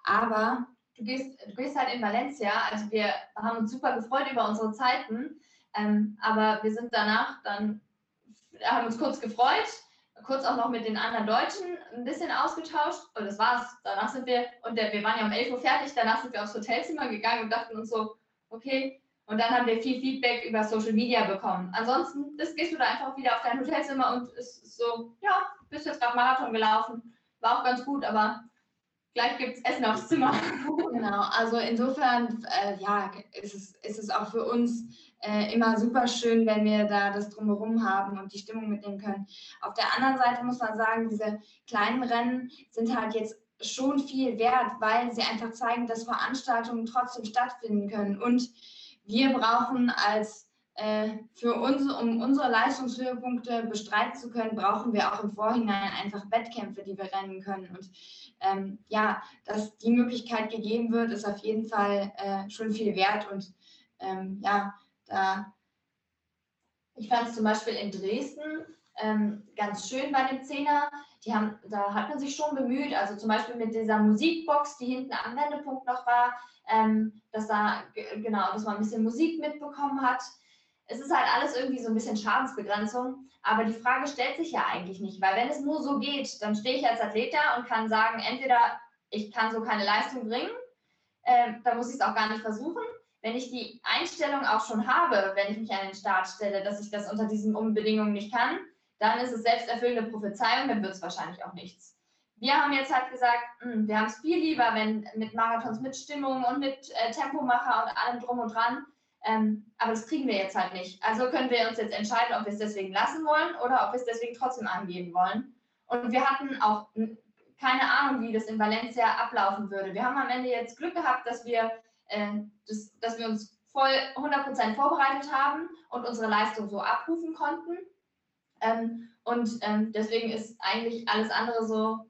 Aber du gehst, du gehst halt in Valencia. Also wir haben uns super gefreut über unsere Zeiten, ähm, aber wir sind danach dann, haben uns kurz gefreut, kurz auch noch mit den anderen Deutschen ein bisschen ausgetauscht und das war's. Danach sind wir, und der, wir waren ja um 11 Uhr fertig, danach sind wir aufs Hotelzimmer gegangen und dachten uns so, okay, und dann haben wir viel Feedback über Social Media bekommen. Ansonsten das gehst du da einfach wieder auf dein Hotelzimmer und ist so, ja, bist jetzt gerade Marathon gelaufen. War auch ganz gut, aber gleich gibt es Essen aufs Zimmer. [LAUGHS] genau, also insofern, äh, ja, ist es, ist es auch für uns äh, immer super schön, wenn wir da das drumherum haben und die Stimmung mitnehmen können. Auf der anderen Seite muss man sagen, diese kleinen Rennen sind halt jetzt schon viel wert, weil sie einfach zeigen, dass Veranstaltungen trotzdem stattfinden können. Und wir brauchen als äh, für uns, um unsere Leistungshöhepunkte bestreiten zu können, brauchen wir auch im Vorhinein einfach Wettkämpfe, die wir rennen können. Und ähm, ja, dass die Möglichkeit gegeben wird, ist auf jeden Fall äh, schon viel wert. Und ähm, ja, da. Ich fand es zum Beispiel in Dresden ähm, ganz schön bei dem Zehner. Die haben, da hat man sich schon bemüht, also zum Beispiel mit dieser Musikbox, die hinten am Wendepunkt noch war, ähm, dass da genau, dass man ein bisschen Musik mitbekommen hat es ist halt alles irgendwie so ein bisschen Schadensbegrenzung. Aber die Frage stellt sich ja eigentlich nicht, weil wenn es nur so geht, dann stehe ich als Athlet da und kann sagen, entweder ich kann so keine Leistung bringen, äh, da muss ich es auch gar nicht versuchen. Wenn ich die Einstellung auch schon habe, wenn ich mich an den Start stelle, dass ich das unter diesen Umbedingungen nicht kann, dann ist es selbsterfüllende Prophezeiung, dann wird es wahrscheinlich auch nichts. Wir haben jetzt halt gesagt, mh, hm, wir haben es viel lieber, wenn mit Marathons mit Stimmung und mit äh, Tempomacher und allem drum und dran, ähm, aber das kriegen wir jetzt halt nicht. Also können wir uns jetzt entscheiden, ob wir es deswegen lassen wollen oder ob wir es deswegen trotzdem angehen wollen. Und wir hatten auch keine Ahnung, wie das in Valencia ablaufen würde. Wir haben am Ende jetzt Glück gehabt, dass wir, äh, das, dass wir uns voll 100% vorbereitet haben und unsere Leistung so abrufen konnten. Ähm, und ähm, deswegen ist eigentlich alles andere so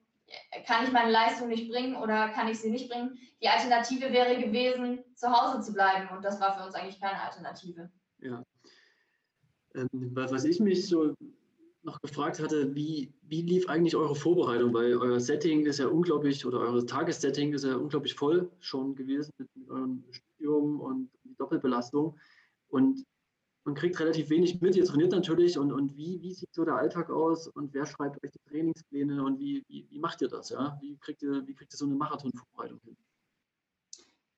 kann ich meine Leistung nicht bringen oder kann ich sie nicht bringen? Die Alternative wäre gewesen, zu Hause zu bleiben und das war für uns eigentlich keine Alternative. Ja. Ähm, was ich mich so noch gefragt hatte, wie, wie lief eigentlich eure Vorbereitung? Weil euer Setting ist ja unglaublich, oder euer Tagessetting ist ja unglaublich voll schon gewesen mit, mit eurem Studium und die Doppelbelastung. Und man kriegt relativ wenig mit. Ihr trainiert natürlich und, und wie, wie sieht so der Alltag aus und wer schreibt euch die Trainingspläne und wie, wie, wie macht ihr das? Ja? Wie, kriegt ihr, wie kriegt ihr so eine Marathonvorbereitung hin?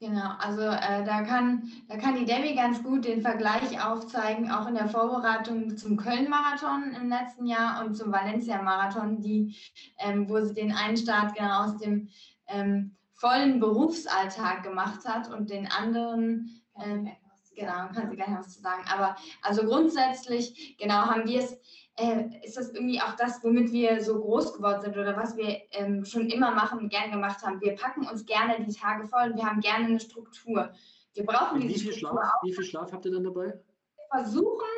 Genau, also äh, da, kann, da kann die Debbie ganz gut den Vergleich aufzeigen, auch in der Vorbereitung zum Köln-Marathon im letzten Jahr und zum Valencia-Marathon, die, ähm, wo sie den einen Start genau aus dem ähm, vollen Berufsalltag gemacht hat und den anderen, ähm, genau, kann sie gleich was zu sagen. Aber also grundsätzlich, genau, haben wir es äh, ist das irgendwie auch das, womit wir so groß geworden sind oder was wir ähm, schon immer machen und gern gemacht haben. Wir packen uns gerne die Tage voll und wir haben gerne eine Struktur. Wir brauchen diese wie viel Struktur Schlaf, auch. Wie viel Schlaf habt ihr dann dabei? Wir versuchen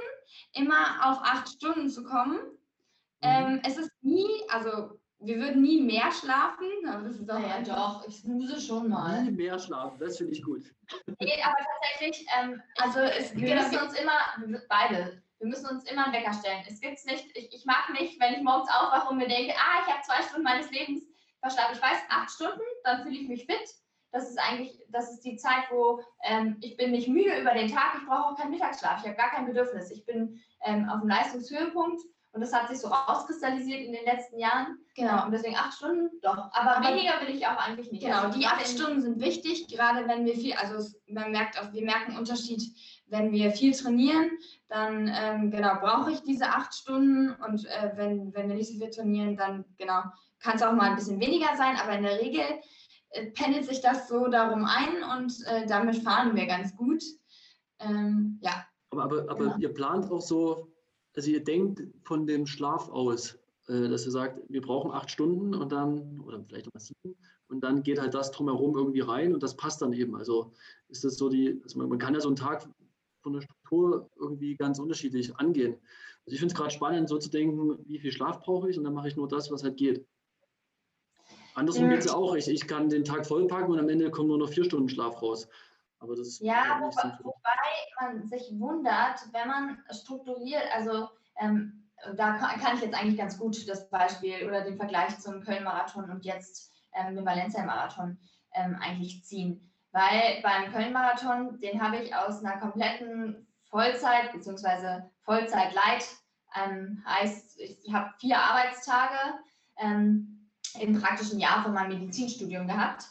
immer auf acht Stunden zu kommen. Mhm. Ähm, es ist nie, also wir würden nie mehr schlafen. Aber das ist auch ja, doch, ich snooze schon mal. Nie mehr schlafen, das finde ich gut. Nee, aber tatsächlich, ähm, also es, wir müssen uns immer, beide, wir müssen uns immer einen Wecker stellen. Es gibt's nicht, ich, ich mag nicht, wenn ich morgens aufwache und mir denke, ah, ich habe zwei Stunden meines Lebens verschlafen. Ich weiß, acht Stunden, dann fühle ich mich fit. Das ist eigentlich, das ist die Zeit, wo ähm, ich bin nicht müde über den Tag, ich brauche auch keinen Mittagsschlaf, ich habe gar kein Bedürfnis. Ich bin ähm, auf dem Leistungshöhepunkt und das hat sich so auskristallisiert in den letzten Jahren. Genau, und deswegen acht Stunden, doch. Aber, aber weniger will ich auch eigentlich nicht. Genau, also die acht Stunden sind wichtig, gerade wenn wir viel, also man merkt auch, wir merken einen Unterschied wenn wir viel trainieren, dann ähm, genau brauche ich diese acht Stunden und äh, wenn, wenn wir nicht so viel trainieren, dann genau kann es auch mal ein bisschen weniger sein, aber in der Regel äh, pendelt sich das so darum ein und äh, damit fahren wir ganz gut. Ähm, ja. Aber, aber, aber genau. ihr plant auch so, also ihr denkt von dem Schlaf aus, äh, dass ihr sagt, wir brauchen acht Stunden und dann, oder vielleicht auch mal sieben, und dann geht halt das drumherum irgendwie rein und das passt dann eben. Also ist das so die, also man, man kann ja so einen Tag von der Struktur irgendwie ganz unterschiedlich angehen. Also ich finde es gerade spannend, so zu denken, wie viel Schlaf brauche ich und dann mache ich nur das, was halt geht. Andersrum geht es ja auch. Ich, ich kann den Tag vollpacken und am Ende kommen nur noch vier Stunden Schlaf raus. Aber das ja, wobei, wobei man sich wundert, wenn man strukturiert, also ähm, da kann, kann, ich jetzt eigentlich ganz gut das Beispiel oder den Vergleich zum Köln-Marathon und jetzt ähm, dem Valencia-Marathon ähm, eigentlich ziehen. Weil beim Köln-Marathon, den habe ich aus einer kompletten Vollzeit bzw. Vollzeit-Light, ähm, heißt, ich habe vier Arbeitstage ähm, im praktischen Jahr von meinem Medizinstudium gehabt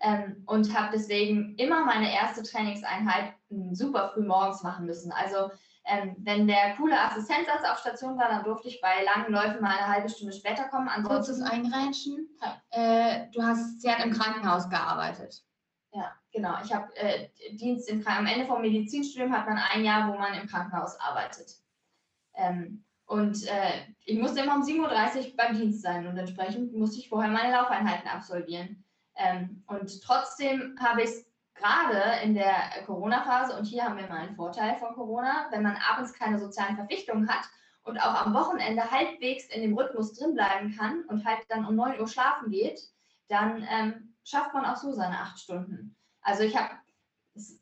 ähm, und habe deswegen immer meine erste Trainingseinheit super früh morgens machen müssen. Also ähm, wenn der coole Assistenzarzt auf Station war, dann durfte ich bei langen Läufen mal eine halbe Stunde später kommen. Kurzes Eingreitschen. Äh, du hast, sie hat im Krankenhaus gearbeitet. Ja, genau. Ich habe äh, Dienst im Krankenhaus. Am Ende vom Medizinstudium hat man ein Jahr, wo man im Krankenhaus arbeitet. Ähm, und äh, ich musste immer um 7.30 Uhr beim Dienst sein und entsprechend musste ich vorher meine Laufeinheiten absolvieren. Ähm, und trotzdem habe ich es gerade in der Corona-Phase, und hier haben wir mal einen Vorteil von Corona, wenn man abends keine sozialen Verpflichtungen hat und auch am Wochenende halbwegs in dem Rhythmus drin bleiben kann und halt dann um 9 Uhr schlafen geht, dann ähm, schafft man auch so seine acht Stunden. Also ich habe,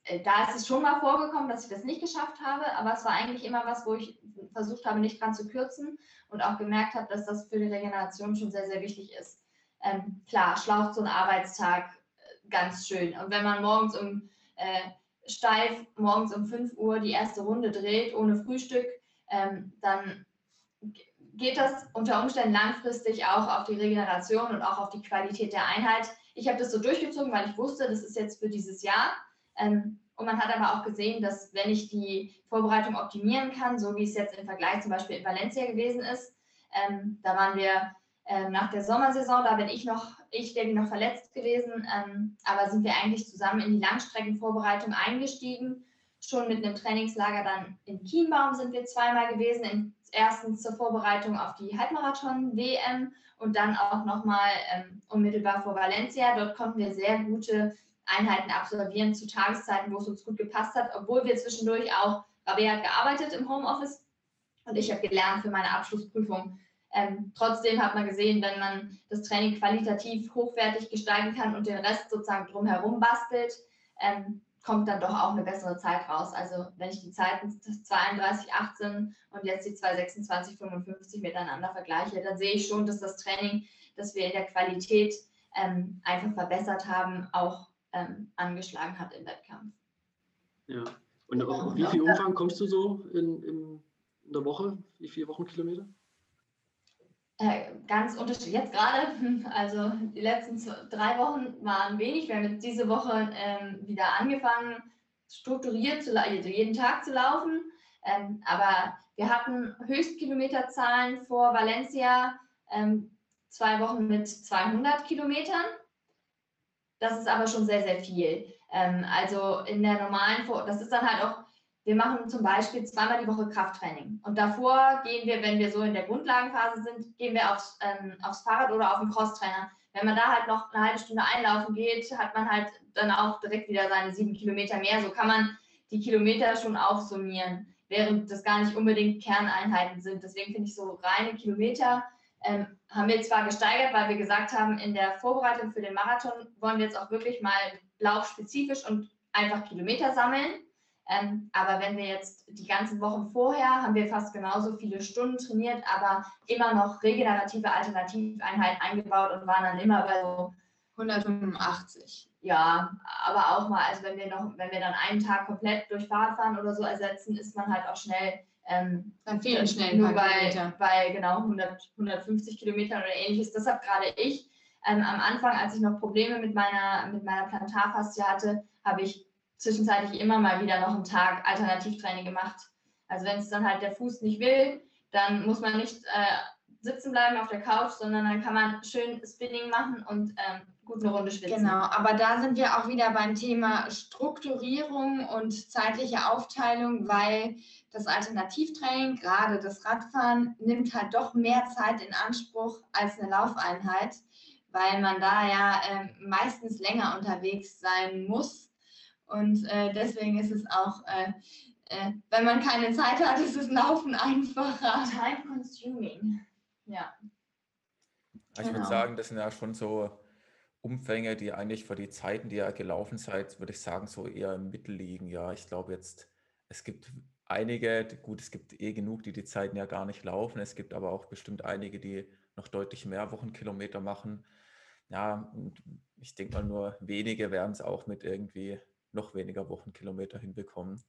äh, da ist es schon mal vorgekommen, dass ich das nicht geschafft habe, aber es war eigentlich immer was, wo ich versucht habe, nicht dran zu kürzen und auch gemerkt habe, dass das für die Regeneration schon sehr, sehr wichtig ist. Ähm, klar, schlaucht so ein Arbeitstag äh, ganz schön. Und wenn man morgens um äh, steif morgens um 5 Uhr die erste Runde dreht, ohne Frühstück, ähm, dann geht das unter Umständen langfristig auch auf die Regeneration und auch auf die Qualität der Einheit ich habe das so durchgezogen, weil ich wusste, das ist jetzt für dieses Jahr. Ähm, und man hat aber auch gesehen, dass wenn ich die Vorbereitung optimieren kann, so wie es jetzt im Vergleich zum Beispiel in Valencia gewesen ist, ähm, da waren wir ähm, nach der Sommersaison, da bin ich noch, ich Debbie noch verletzt gewesen, ähm, aber sind wir eigentlich zusammen in die Langstreckenvorbereitung eingestiegen. Schon mit einem Trainingslager dann in Kienbaum sind wir zweimal gewesen. In, erstens zur Vorbereitung auf die Halbmarathon-WM und dann auch nochmal ähm, unmittelbar vor Valencia. Dort konnten wir sehr gute Einheiten absolvieren zu Tageszeiten, wo es uns gut gepasst hat, obwohl wir zwischendurch auch, Rabea hat gearbeitet im Homeoffice und ich habe gelernt für meine Abschlussprüfung. Ähm, trotzdem hat man gesehen, wenn man das Training qualitativ hochwertig gestalten kann und den Rest sozusagen drumherum bastelt, ähm, kommt dann doch auch eine bessere Zeit raus. Also wenn ich die Zeiten 32, 18 und jetzt die 226, 55 miteinander vergleiche, dann sehe ich schon, dass das Training, das wir in der Qualität ähm, einfach verbessert haben, auch ähm, angeschlagen hat im Wettkampf. Ja, Und auf wie viel Umfang kommst du so in, in, in der Woche? Wie viele Wochenkilometer? Äh, ganz unterschiedlich. Jetzt gerade, [LAUGHS] also die letzten drei Wochen waren wenig. Wir haben jetzt diese Woche ähm, wieder angefangen, strukturiert zu also jeden Tag zu laufen. Ähm, aber wir hatten Höchstkilometerzahlen vor Valencia ähm, zwei Wochen mit 200 Kilometern. Das ist aber schon sehr, sehr viel. Ähm, also in der normalen, das ist dann halt auch wir machen zum Beispiel zweimal die Woche Krafttraining. Und davor gehen wir, wenn wir so in der Grundlagenphase sind, gehen wir aufs, ähm, aufs Fahrrad oder auf den Crosstrainer. Wenn man da halt noch eine halbe Stunde einlaufen geht, hat man halt dann auch direkt wieder seine sieben Kilometer mehr. So kann man die Kilometer schon aufsummieren, während das gar nicht unbedingt Kerneinheiten sind. Deswegen finde ich so reine Kilometer ähm, haben wir zwar gesteigert, weil wir gesagt haben, in der Vorbereitung für den Marathon wollen wir jetzt auch wirklich mal laufspezifisch und einfach Kilometer sammeln. Ähm, aber wenn wir jetzt die ganzen Wochen vorher, haben wir fast genauso viele Stunden trainiert, aber immer noch regenerative Alternativeinheiten eingebaut und waren dann immer bei so 185. Ja, aber auch mal, also wenn wir noch, wenn wir dann einen Tag komplett durch Fahrradfahren oder so ersetzen, ist man halt auch schnell ähm, dann fehlen schnell nur bei, bei genau 100, 150 Kilometern oder ähnliches. Deshalb gerade ich ähm, am Anfang, als ich noch Probleme mit meiner, mit meiner Plantarfaszie hatte, habe ich zwischenzeitlich immer mal wieder noch einen Tag Alternativtraining gemacht. Also wenn es dann halt der Fuß nicht will, dann muss man nicht äh, sitzen bleiben auf der Couch, sondern dann kann man schön Spinning machen und ähm, gut eine Runde schwitzen. Genau, aber da sind wir auch wieder beim Thema Strukturierung und zeitliche Aufteilung, weil das Alternativtraining, gerade das Radfahren, nimmt halt doch mehr Zeit in Anspruch als eine Laufeinheit, weil man da ja äh, meistens länger unterwegs sein muss und äh, deswegen ist es auch, äh, äh, wenn man keine Zeit hat, ist das Laufen einfacher. Time consuming. Ja. Ich genau. würde sagen, das sind ja schon so Umfänge, die eigentlich für die Zeiten, die ihr gelaufen seid, würde ich sagen, so eher im Mittel liegen. Ja, ich glaube jetzt, es gibt einige, gut, es gibt eh genug, die die Zeiten ja gar nicht laufen. Es gibt aber auch bestimmt einige, die noch deutlich mehr Wochenkilometer machen. Ja, und ich denke mal, nur wenige werden es auch mit irgendwie noch weniger Wochenkilometer hinbekommen.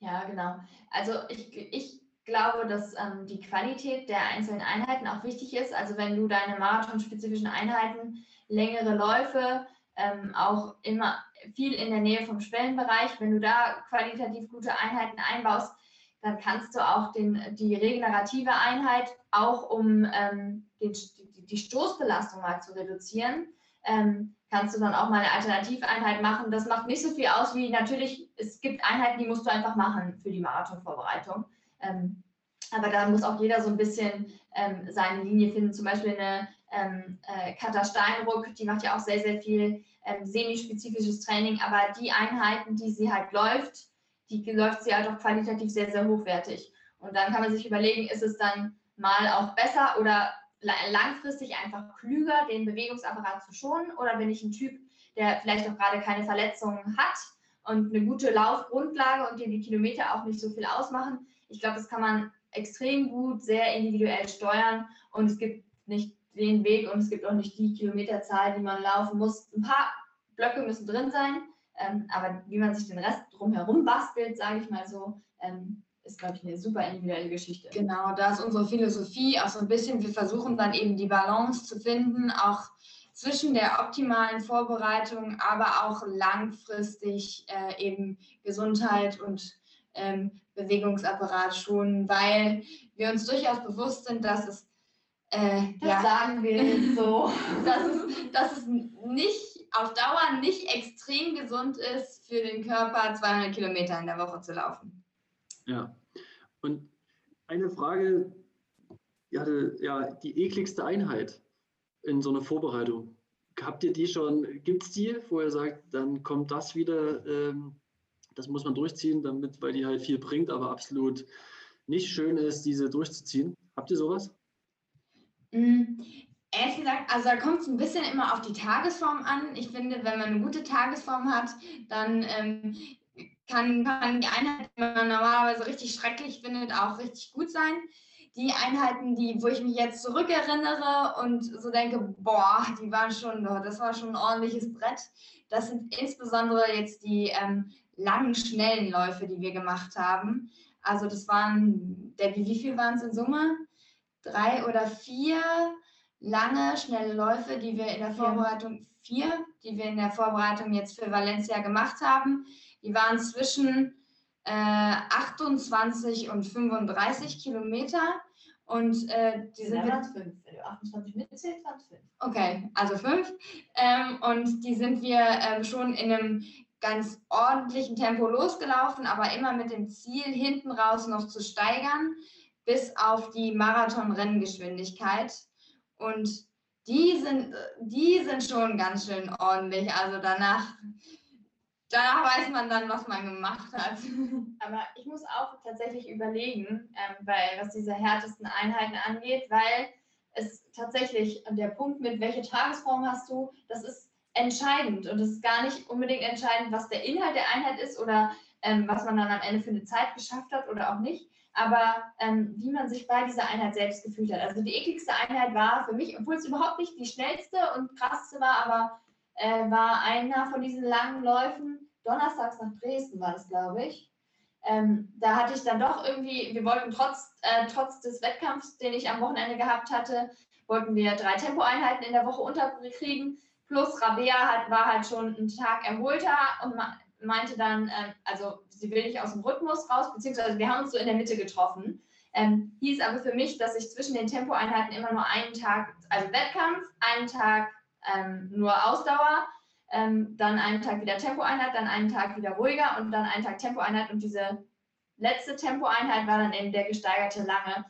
Ja, genau. Also ich, ich glaube, dass ähm, die Qualität der einzelnen Einheiten auch wichtig ist. Also wenn du deine marathonspezifischen Einheiten, längere Läufe, ähm, auch immer viel in der Nähe vom Schwellenbereich, wenn du da qualitativ gute Einheiten einbaust, dann kannst du auch den, die regenerative Einheit, auch um ähm, den, die, die Stoßbelastung mal zu reduzieren, ähm, kannst du dann auch mal eine Alternativeinheit machen. Das macht nicht so viel aus wie natürlich, es gibt Einheiten, die musst du einfach machen für die Marathonvorbereitung. Ähm, aber da muss auch jeder so ein bisschen ähm, seine Linie finden. Zum Beispiel eine ähm, äh, Katha Steinruck, die macht ja auch sehr, sehr viel ähm, semispezifisches Training, aber die Einheiten, die sie halt läuft, die läuft sie halt auch qualitativ sehr, sehr hochwertig. Und dann kann man sich überlegen, ist es dann mal auch besser oder langfristig einfach klüger, den Bewegungsapparat zu schonen? Oder bin ich ein Typ, der vielleicht auch gerade keine Verletzungen hat und eine gute Laufgrundlage und dem die Kilometer auch nicht so viel ausmachen? Ich glaube, das kann man extrem gut, sehr individuell steuern und es gibt nicht den Weg und es gibt auch nicht die Kilometerzahl, die man laufen muss. Ein paar Blöcke müssen drin sein, ähm, aber wie man sich den Rest drumherum bastelt, sage ich mal so, ähm, ist, glaube ich, eine super individuelle Geschichte. Genau, da ist unsere Philosophie auch so ein bisschen, wir versuchen dann eben die Balance zu finden, auch zwischen der optimalen Vorbereitung, aber auch langfristig äh, eben Gesundheit und ähm, Bewegungsapparat schonen, weil wir uns durchaus bewusst sind, dass es, äh, das ja, sagen wir so, [LAUGHS] dass es, dass es nicht auf Dauer nicht extrem gesund ist, für den Körper 200 Kilometer in der Woche zu laufen. Ja, und eine Frage, ja, ja, die ekligste Einheit in so einer Vorbereitung. Habt ihr die schon, gibt es die, wo ihr sagt, dann kommt das wieder, ähm, das muss man durchziehen, damit, weil die halt viel bringt, aber absolut nicht schön ist, diese durchzuziehen. Habt ihr sowas? Mm, ehrlich gesagt, also da kommt es ein bisschen immer auf die Tagesform an. Ich finde, wenn man eine gute Tagesform hat, dann ähm, kann, kann die Einheit, die man normalerweise richtig schrecklich findet, auch richtig gut sein. Die Einheiten, die, wo ich mich jetzt zurückerinnere und so denke, boah, die waren schon, das war schon ein ordentliches Brett. Das sind insbesondere jetzt die ähm, langen, schnellen Läufe, die wir gemacht haben. Also das waren, Debbie, wie viel waren es in Summe? Drei oder vier lange, schnelle Läufe, die wir in der Vorbereitung, vier, die wir in der Vorbereitung jetzt für Valencia gemacht haben. Die waren zwischen äh, 28 und 35 Kilometer. Und äh, die sind. Ja, fünf. Wenn du 28 mitzählst, waren fünf. Okay, also fünf. Ähm, und die sind wir ähm, schon in einem ganz ordentlichen Tempo losgelaufen, aber immer mit dem Ziel, hinten raus noch zu steigern, bis auf die Marathon-Renngeschwindigkeit. Und die sind, die sind schon ganz schön ordentlich. Also danach, danach weiß man dann, was man gemacht hat. [LAUGHS] Aber ich muss auch tatsächlich überlegen, ähm, weil was diese härtesten Einheiten angeht, weil es tatsächlich der Punkt mit, welche Tagesform hast du, das ist entscheidend. Und es ist gar nicht unbedingt entscheidend, was der Inhalt der Einheit ist oder ähm, was man dann am Ende für eine Zeit geschafft hat oder auch nicht, aber ähm, wie man sich bei dieser Einheit selbst gefühlt hat. Also die ekligste Einheit war für mich, obwohl es überhaupt nicht die schnellste und krasseste war, aber äh, war einer von diesen langen Läufen, donnerstags nach Dresden war das, glaube ich. Ähm, da hatte ich dann doch irgendwie, wir wollten trotz, äh, trotz des Wettkampfs, den ich am Wochenende gehabt hatte, wollten wir drei Tempoeinheiten in der Woche unterkriegen. Plus Rabea hat, war halt schon einen Tag erholter und meinte dann, ähm, also sie will nicht aus dem Rhythmus raus, beziehungsweise wir haben uns so in der Mitte getroffen. Ähm, hieß aber für mich, dass ich zwischen den Tempoeinheiten immer nur einen Tag, also Wettkampf, einen Tag ähm, nur Ausdauer, ähm, dann einen Tag wieder Tempoeinheit, dann einen Tag wieder ruhiger und dann einen Tag Tempoeinheit und diese letzte Tempoeinheit war dann eben der gesteigerte lange.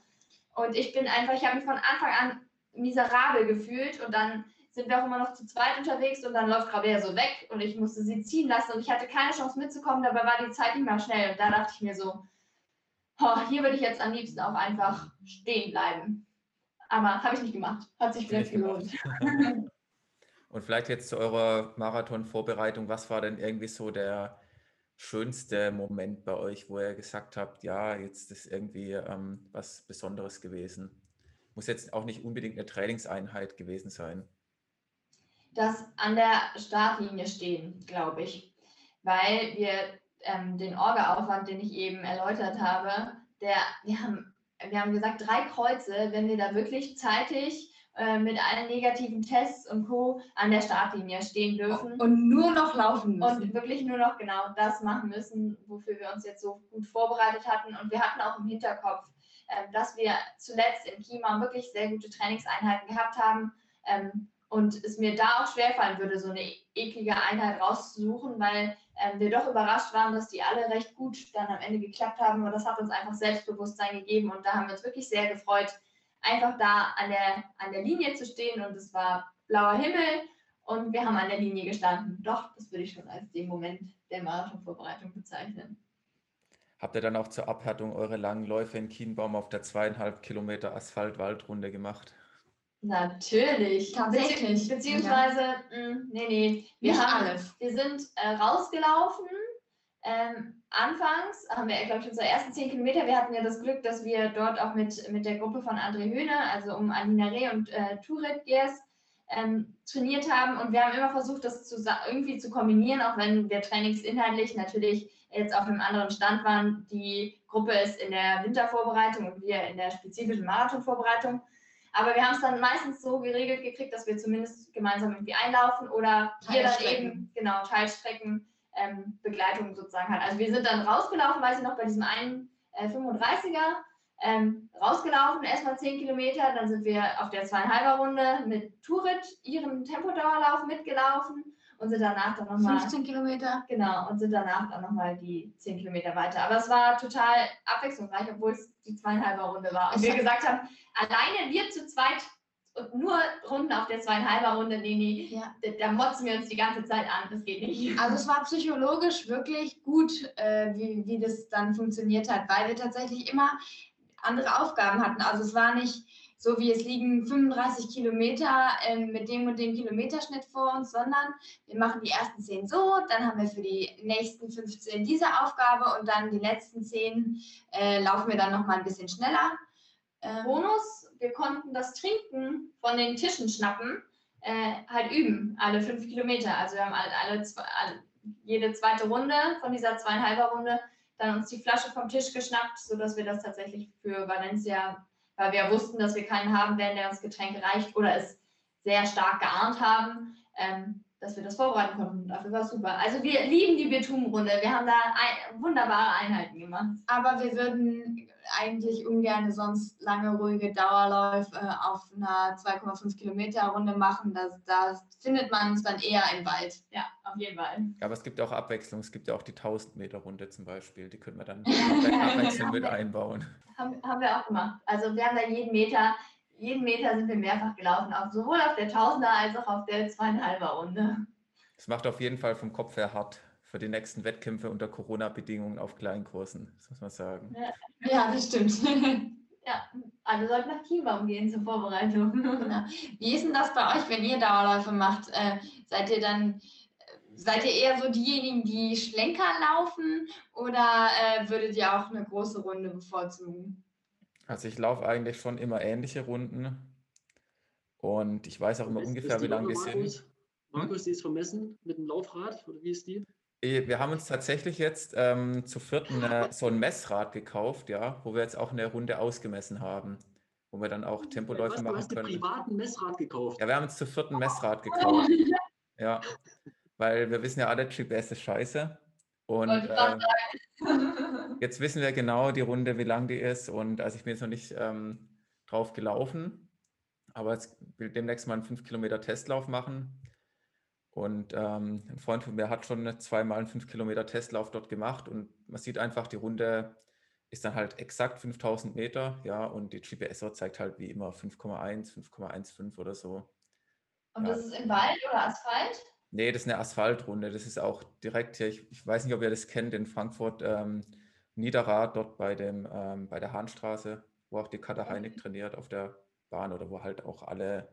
Und ich bin einfach, ich habe mich von Anfang an miserabel gefühlt und dann sind wir auch immer noch zu zweit unterwegs und dann läuft Rabea so weg und ich musste sie ziehen lassen und ich hatte keine Chance mitzukommen, dabei war die Zeit nicht mehr schnell und da dachte ich mir so, oh, hier würde ich jetzt am liebsten auch einfach stehen bleiben. Aber habe ich nicht gemacht, hat sich vielleicht gelohnt. [LAUGHS] und vielleicht jetzt zu eurer Marathon-Vorbereitung, was war denn irgendwie so der schönste Moment bei euch, wo ihr gesagt habt, ja, jetzt ist irgendwie ähm, was Besonderes gewesen? Muss jetzt auch nicht unbedingt eine Trainingseinheit gewesen sein das an der Startlinie stehen, glaube ich. Weil wir ähm, den Orga-Aufwand, den ich eben erläutert habe, der, wir haben, wir haben gesagt, drei Kreuze, wenn wir da wirklich zeitig äh, mit allen negativen Tests und Co. an der Startlinie stehen dürfen. Und nur noch laufen müssen. Und wirklich nur noch genau das machen müssen, wofür wir uns jetzt so gut vorbereitet hatten. Und wir hatten auch im Hinterkopf, äh, dass wir zuletzt im Kima wirklich sehr gute Trainingseinheiten gehabt haben. Ähm, und es mir da auch schwerfallen würde, so eine eklige Einheit rauszusuchen, weil ähm, wir doch überrascht waren, dass die alle recht gut dann am Ende geklappt haben. Und das hat uns einfach Selbstbewusstsein gegeben. Und da haben wir uns wirklich sehr gefreut, einfach da an der, an der Linie zu stehen. Und es war blauer Himmel und wir haben an der Linie gestanden. Doch, das würde ich schon als den Moment der Marathonvorbereitung bezeichnen. Habt ihr dann auch zur Abhärtung eure langen Läufe in Kienbaum auf der zweieinhalb Kilometer Asphalt-Waldrunde gemacht? Natürlich. Tatsächlich. beziehungsweise, ja. mh, hm, nee, nee. Wir, Nicht haben, alles. wir sind äh, rausgelaufen. Ähm, anfangs haben wir, glaube ich, unsere ersten zehn Kilometer. Wir hatten ja das Glück, dass wir dort auch mit, mit der Gruppe von André Höhne, also um Alina Reh und äh, Turet Gers, ähm, trainiert haben. Und wir haben immer versucht, das zu, irgendwie zu kombinieren, auch wenn wir trainingsinhaltlich natürlich jetzt auf einem anderen Stand waren. Die Gruppe ist in der Wintervorbereitung und wir in der spezifischen Marathonvorbereitung. Aber wir haben es dann meistens so geregelt gekriegt, dass wir zumindest gemeinsam irgendwie einlaufen oder wir dann eben, genau, Teilstrecken, ähm, Begleitung sozusagen hat. Also wir sind dann rausgelaufen, weiß ich noch, bei diesem einen äh, 35er, ähm, rausgelaufen, erstmal 10 Kilometer, dann sind wir auf der zweieinhalber Runde mit Turit ihren Tempodauerlauf mitgelaufen und sind danach dann nochmal. 15 Kilometer? Genau, und sind danach dann nochmal die 10 Kilometer weiter. Aber es war total abwechslungsreich, obwohl es die zweieinhalber Runde war. Und wir gesagt haben, alleine wir zu zweit nur Runden auf der zweieinhalber Runde, nee, nee, ja. da, motzen wir uns die ganze Zeit an, das geht nicht. Also es [LAUGHS] war psychologisch wirklich gut, äh, wie, wie das dann funktioniert hat, weil wir tatsächlich immer andere Aufgaben hatten. Also es war nicht so wie es liegen 35 Kilometer ähm, mit dem und dem Kilometerschnitt vor uns, sondern wir machen die ersten 10 so, dann haben wir für die nächsten 15 diese Aufgabe und dann die letzten 10 äh, laufen wir dann nochmal ein bisschen schneller. Ähm, Bonus, wir konnten das Trinken von den Tischen schnappen, äh, halt üben, alle fünf Kilometer. Also wir haben alle, alle, zwei, alle jede zweite Runde von dieser zweieinhalber Runde dann uns die Flasche vom Tisch geschnappt, sodass wir das tatsächlich für Valencia, weil wir wussten, dass wir keinen haben werden, der uns Getränke reicht oder es sehr stark geahnt haben, ähm, dass wir das vorbereiten konnten. Dafür war es super. Also wir lieben die Betum-Runde. Wir haben da ein, wunderbare Einheiten gemacht. Aber wir würden eigentlich ungern sonst lange, ruhige Dauerläufe äh, auf einer 2,5 Kilometer Runde machen. Da das findet man uns dann eher im Wald. Ja, auf jeden Fall. Ja, aber es gibt auch Abwechslung. Es gibt ja auch die 1000 Meter Runde zum Beispiel. Die können wir dann [LAUGHS] abwechselnd mit einbauen. Haben, haben wir auch gemacht. Also wir haben da jeden Meter jeden Meter sind wir mehrfach gelaufen, auch sowohl auf der Tausender als auch auf der zweieinhalber Runde. Es macht auf jeden Fall vom Kopf her hart für die nächsten Wettkämpfe unter Corona-Bedingungen auf Kleinkursen, das muss man sagen. Ja, das stimmt. [LAUGHS] ja, alle sollten nach Chiembaum gehen zur Vorbereitung. Genau. [LAUGHS] Wie ist denn das bei euch, wenn ihr Dauerläufe macht? Äh, seid ihr dann seid ihr eher so diejenigen, die Schlenker laufen oder äh, würdet ihr auch eine große Runde bevorzugen? Also ich laufe eigentlich schon immer ähnliche Runden und ich weiß auch immer ist, ungefähr, ist wie lang die sind. Markus, die ist vermessen mit dem Laufrad oder wie ist die? Äh, wir haben uns tatsächlich jetzt ähm, zu vierten äh, so ein Messrad gekauft, ja, wo wir jetzt auch eine Runde ausgemessen haben, wo wir dann auch Tempoläufe was, machen können. Du hast können. privaten Messrad gekauft? Ja, wir haben uns zu vierten Messrad [LAUGHS] gekauft. ja, weil wir wissen ja alle, GPS ist scheiße. Und äh, [LAUGHS] jetzt wissen wir genau die Runde, wie lang die ist. Und also ich bin jetzt noch nicht ähm, drauf gelaufen, aber jetzt will demnächst mal einen 5 Kilometer Testlauf machen. Und ähm, ein Freund von mir hat schon zweimal einen 5 Kilometer Testlauf dort gemacht und man sieht einfach, die Runde ist dann halt exakt 5000 Meter, ja, und die GPS zeigt halt wie immer 5,1, 5,15 oder so. Und ja. das ist im Wald oder Asphalt? Nee, das ist eine Asphaltrunde. Das ist auch direkt hier, ich, ich weiß nicht, ob ihr das kennt, in Frankfurt ähm, Niederrad, dort bei, dem, ähm, bei der Hahnstraße, wo auch die Kater Heinig trainiert auf der Bahn oder wo halt auch alle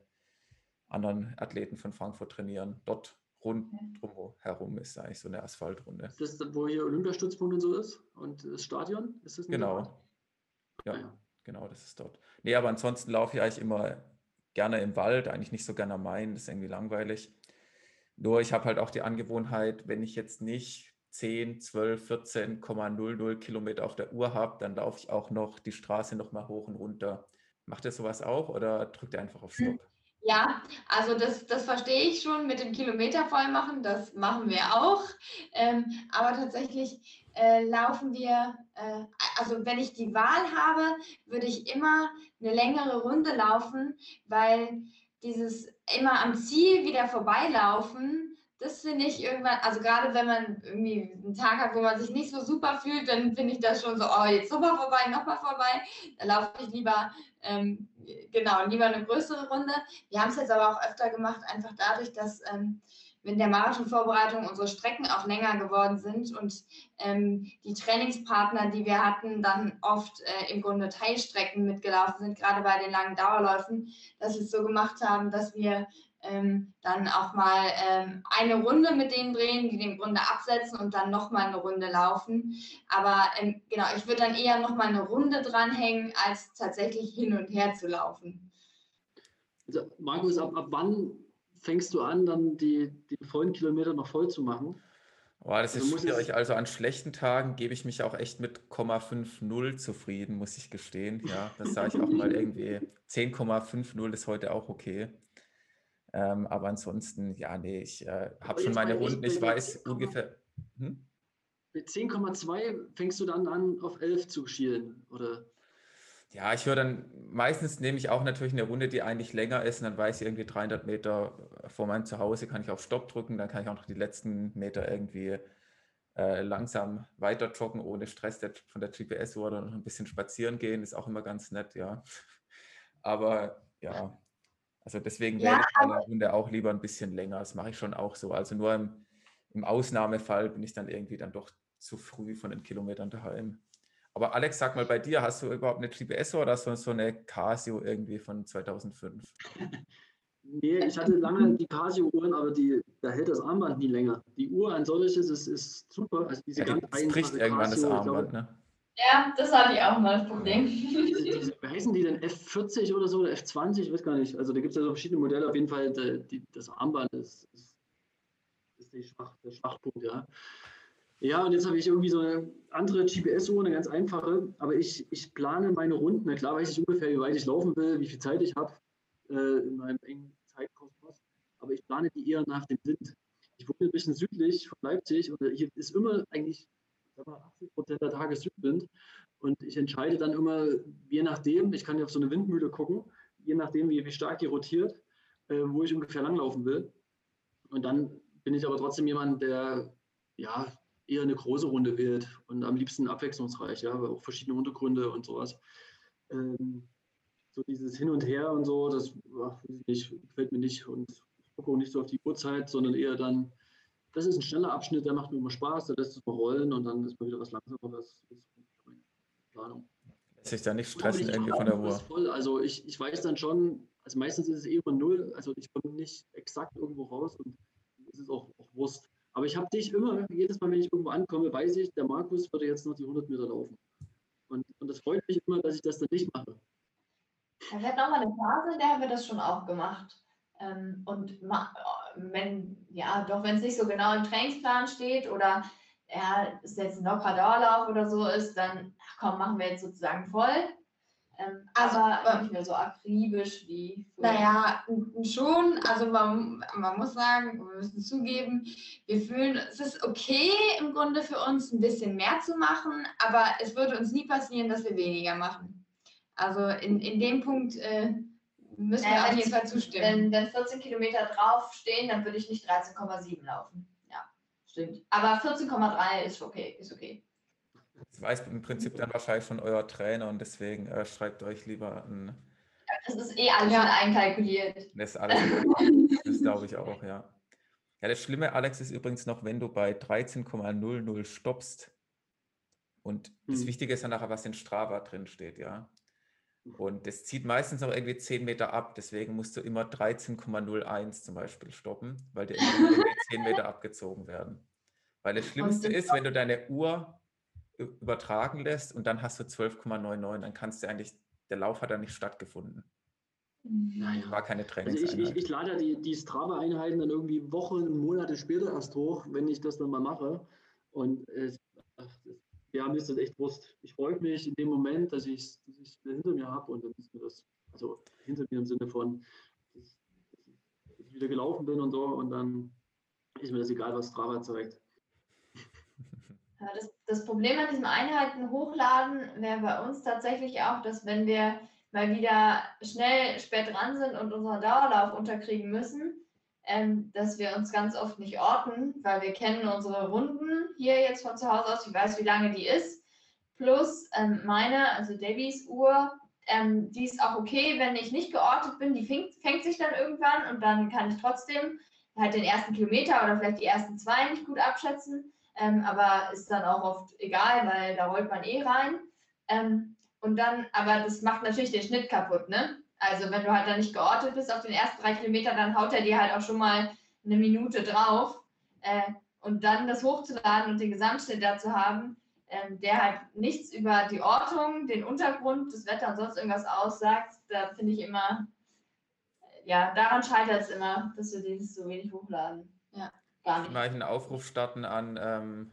anderen Athleten von Frankfurt trainieren. Dort rund drum herum ist eigentlich so eine Asphaltrunde. Ist das, wo hier Olympiastützpunkt und so ist? Und das Stadion? Ist das genau. Ja, ah, ja, genau, das ist dort. Nee, aber ansonsten laufe ich eigentlich immer gerne im Wald, eigentlich nicht so gerne am Main, das ist irgendwie langweilig. Nur ich habe halt auch die Angewohnheit, wenn ich jetzt nicht 10, 12, 14,00 Kilometer auf der Uhr habe, dann laufe ich auch noch die Straße nochmal hoch und runter. Macht ihr sowas auch oder drückt ihr einfach auf Stopp? Ja, also das, das verstehe ich schon mit dem Kilometer voll machen, das machen wir auch. Ähm, aber tatsächlich äh, laufen wir, äh, also wenn ich die Wahl habe, würde ich immer eine längere Runde laufen, weil dieses immer am Ziel wieder vorbeilaufen, das finde ich irgendwann, also gerade wenn man irgendwie einen Tag hat, wo man sich nicht so super fühlt, dann finde ich das schon so, oh, jetzt nochmal vorbei, nochmal vorbei. Da laufe ich lieber, ähm, genau, lieber eine größere Runde. Wir haben es jetzt aber auch öfter gemacht, einfach dadurch, dass ähm, in der Marathonvorbereitung unsere Strecken auch länger geworden sind und ähm, die Trainingspartner, die wir hatten, dann oft äh, im Grunde Teilstrecken mitgelaufen sind, gerade bei den langen Dauerläufen, dass wir es so gemacht haben, dass wir ähm, dann auch mal ähm, eine Runde mit denen drehen, die den Grunde absetzen und dann nochmal eine Runde laufen. Aber ähm, genau, ich würde dann eher nochmal eine Runde dranhängen, als tatsächlich hin und her zu laufen. Also, Markus, ab, ab wann fängst du an, dann die, die vollen Kilometer noch voll zu machen? Boah, das also ist schwierig. Also an schlechten Tagen gebe ich mich auch echt mit 0,50 zufrieden, muss ich gestehen. Ja, das sage ich auch mal irgendwie. 10,50 ist heute auch okay. Ähm, aber ansonsten, ja, nee, ich äh, habe schon meine Runden, ich weiß ungefähr. Hm? Mit 10,2 fängst du dann an, auf 11 zu schielen, oder? Ja, ich höre dann, meistens nehme ich auch natürlich eine Runde, die eigentlich länger ist und dann weiß ich irgendwie 300 Meter vor meinem Zuhause kann ich auf Stopp drücken, dann kann ich auch noch die letzten Meter irgendwie äh, langsam weiter joggen, ohne Stress der, von der GPS-Uhr oder noch ein bisschen spazieren gehen, ist auch immer ganz nett, ja. Aber ja, also deswegen ja, wäre ich eine Runde auch lieber ein bisschen länger, das mache ich schon auch so. Also nur im, im Ausnahmefall bin ich dann irgendwie dann doch zu früh von den Kilometern daheim. Aber Alex, sag mal bei dir, hast du überhaupt eine GPS oder so, so eine Casio irgendwie von 2005? [LAUGHS] nee, ich hatte lange die Casio-Uhren, aber die, da hält das Armband nie länger. Die Uhr an solches ist, ist super. Also diese ja, ganz die bricht irgendwann Casio, das Armband, glaube, ne? Ja, das hatte ich auch mal das Problem. Diese, wie heißen die denn? F40 oder so oder F20? Ich weiß gar nicht. Also da gibt es ja so verschiedene Modelle. Auf jeden Fall, die, das Armband ist, ist, ist der, Schwach, der Schwachpunkt, ja. Ja, und jetzt habe ich irgendwie so eine andere GPS-Uhr, eine ganz einfache, aber ich, ich plane meine Runden. Klar weiß ich ungefähr, wie weit ich laufen will, wie viel Zeit ich habe äh, in meinem engen Zeitkosmos, aber ich plane die eher nach dem Wind. Ich wohne ein bisschen südlich von Leipzig und hier ist immer eigentlich mal, 80 Prozent der Tage Südwind und ich entscheide dann immer, je nachdem, ich kann ja auf so eine Windmühle gucken, je nachdem, wie, wie stark die rotiert, äh, wo ich ungefähr langlaufen will. Und dann bin ich aber trotzdem jemand, der ja eher eine große Runde wählt und am liebsten abwechslungsreich, ja, aber auch verschiedene Untergründe und sowas. Ähm, so dieses Hin und Her und so, das ach, nicht, gefällt mir nicht und ich gucke auch nicht so auf die Uhrzeit, sondern eher dann, das ist ein schneller Abschnitt, der macht mir immer Spaß, der lässt es mal rollen und dann ist mal wieder was langsameres. Das ist meine Planung. Lässt sich da nicht stressen irgendwie von der Uhr? Voll. Also ich, ich weiß dann schon, also meistens ist es eh immer null, also ich komme nicht exakt irgendwo raus und es ist auch, auch Wurst. Aber ich habe dich immer, jedes Mal, wenn ich irgendwo ankomme, weiß ich, der Markus würde jetzt noch die 100 Meter laufen. Und, und das freut mich immer, dass ich das dann nicht mache. Ja, wir hatten auch mal eine Phase, in der haben wir das schon auch gemacht. Ähm, und wenn, ja, doch wenn es nicht so genau im Trainingsplan steht oder ja, es jetzt ein lockerer Dauerlauf oder so ist, dann komm, machen wir jetzt sozusagen voll. Ähm, also, aber nicht mehr so akribisch wie. Früher. Naja, schon. Also man, man muss sagen, wir müssen zugeben, wir fühlen, es ist okay im Grunde für uns ein bisschen mehr zu machen, aber es würde uns nie passieren, dass wir weniger machen. Also in, in dem Punkt äh, müssen naja, wir auf jeden Fall zustimmen. Wenn, wenn 14 Kilometer draufstehen, dann würde ich nicht 13,7 laufen. Ja, stimmt. Aber 14,3 ist okay, ist okay. Das weiß im Prinzip dann wahrscheinlich schon euer Trainer und deswegen äh, schreibt euch lieber ein. Das ist eh alles ja. einkalkuliert. Das ist alles. das glaube ich auch, ja. Ja, das Schlimme, Alex, ist übrigens noch, wenn du bei 13,00 stoppst. Und das hm. Wichtige ist ja nachher, was in Strava drin steht, ja. Und das zieht meistens noch irgendwie 10 Meter ab. Deswegen musst du immer 13,01 zum Beispiel stoppen, weil dir immer 10 Meter abgezogen werden. Weil das Schlimmste ist, wenn du deine Uhr übertragen lässt und dann hast du 12,99, dann kannst du eigentlich, der Lauf hat dann nicht stattgefunden. Naja. War keine Trainingseinheit. Also ich, ich, ich lade die, die Strava-Einheiten dann irgendwie Wochen, Monate später erst hoch, wenn ich das dann mal mache. Und es, ja, mir ist das echt Wurst. Ich freue mich in dem Moment, dass ich es hinter mir habe und dann ist mir das, also hinter mir im Sinne von, dass, dass ich wieder gelaufen bin und so und dann ist mir das egal, was Strava zeigt. Das, das Problem an diesem Einheiten hochladen wäre bei uns tatsächlich auch, dass wenn wir mal wieder schnell spät dran sind und unseren Dauerlauf unterkriegen müssen, ähm, dass wir uns ganz oft nicht orten, weil wir kennen unsere Runden hier jetzt von zu Hause aus, ich weiß, wie lange die ist. Plus ähm, meine, also Debbys Uhr, ähm, die ist auch okay, wenn ich nicht geortet bin, die fängt, fängt sich dann irgendwann und dann kann ich trotzdem halt den ersten Kilometer oder vielleicht die ersten zwei nicht gut abschätzen ähm, aber ist dann auch oft egal, weil da rollt man eh rein. Ähm, und dann, aber das macht natürlich den Schnitt kaputt, ne? Also wenn du halt dann nicht geortet bist auf den ersten drei Kilometer, dann haut er dir halt auch schon mal eine Minute drauf. Äh, und dann das hochzuladen und den Gesamtschnitt dazu haben, ähm, der halt nichts über die Ortung, den Untergrund, das Wetter und sonst irgendwas aussagt, da finde ich immer, ja, daran scheitert es immer, dass wir dieses so wenig hochladen. Ja. Gar nicht. Mal einen Aufruf starten an ähm,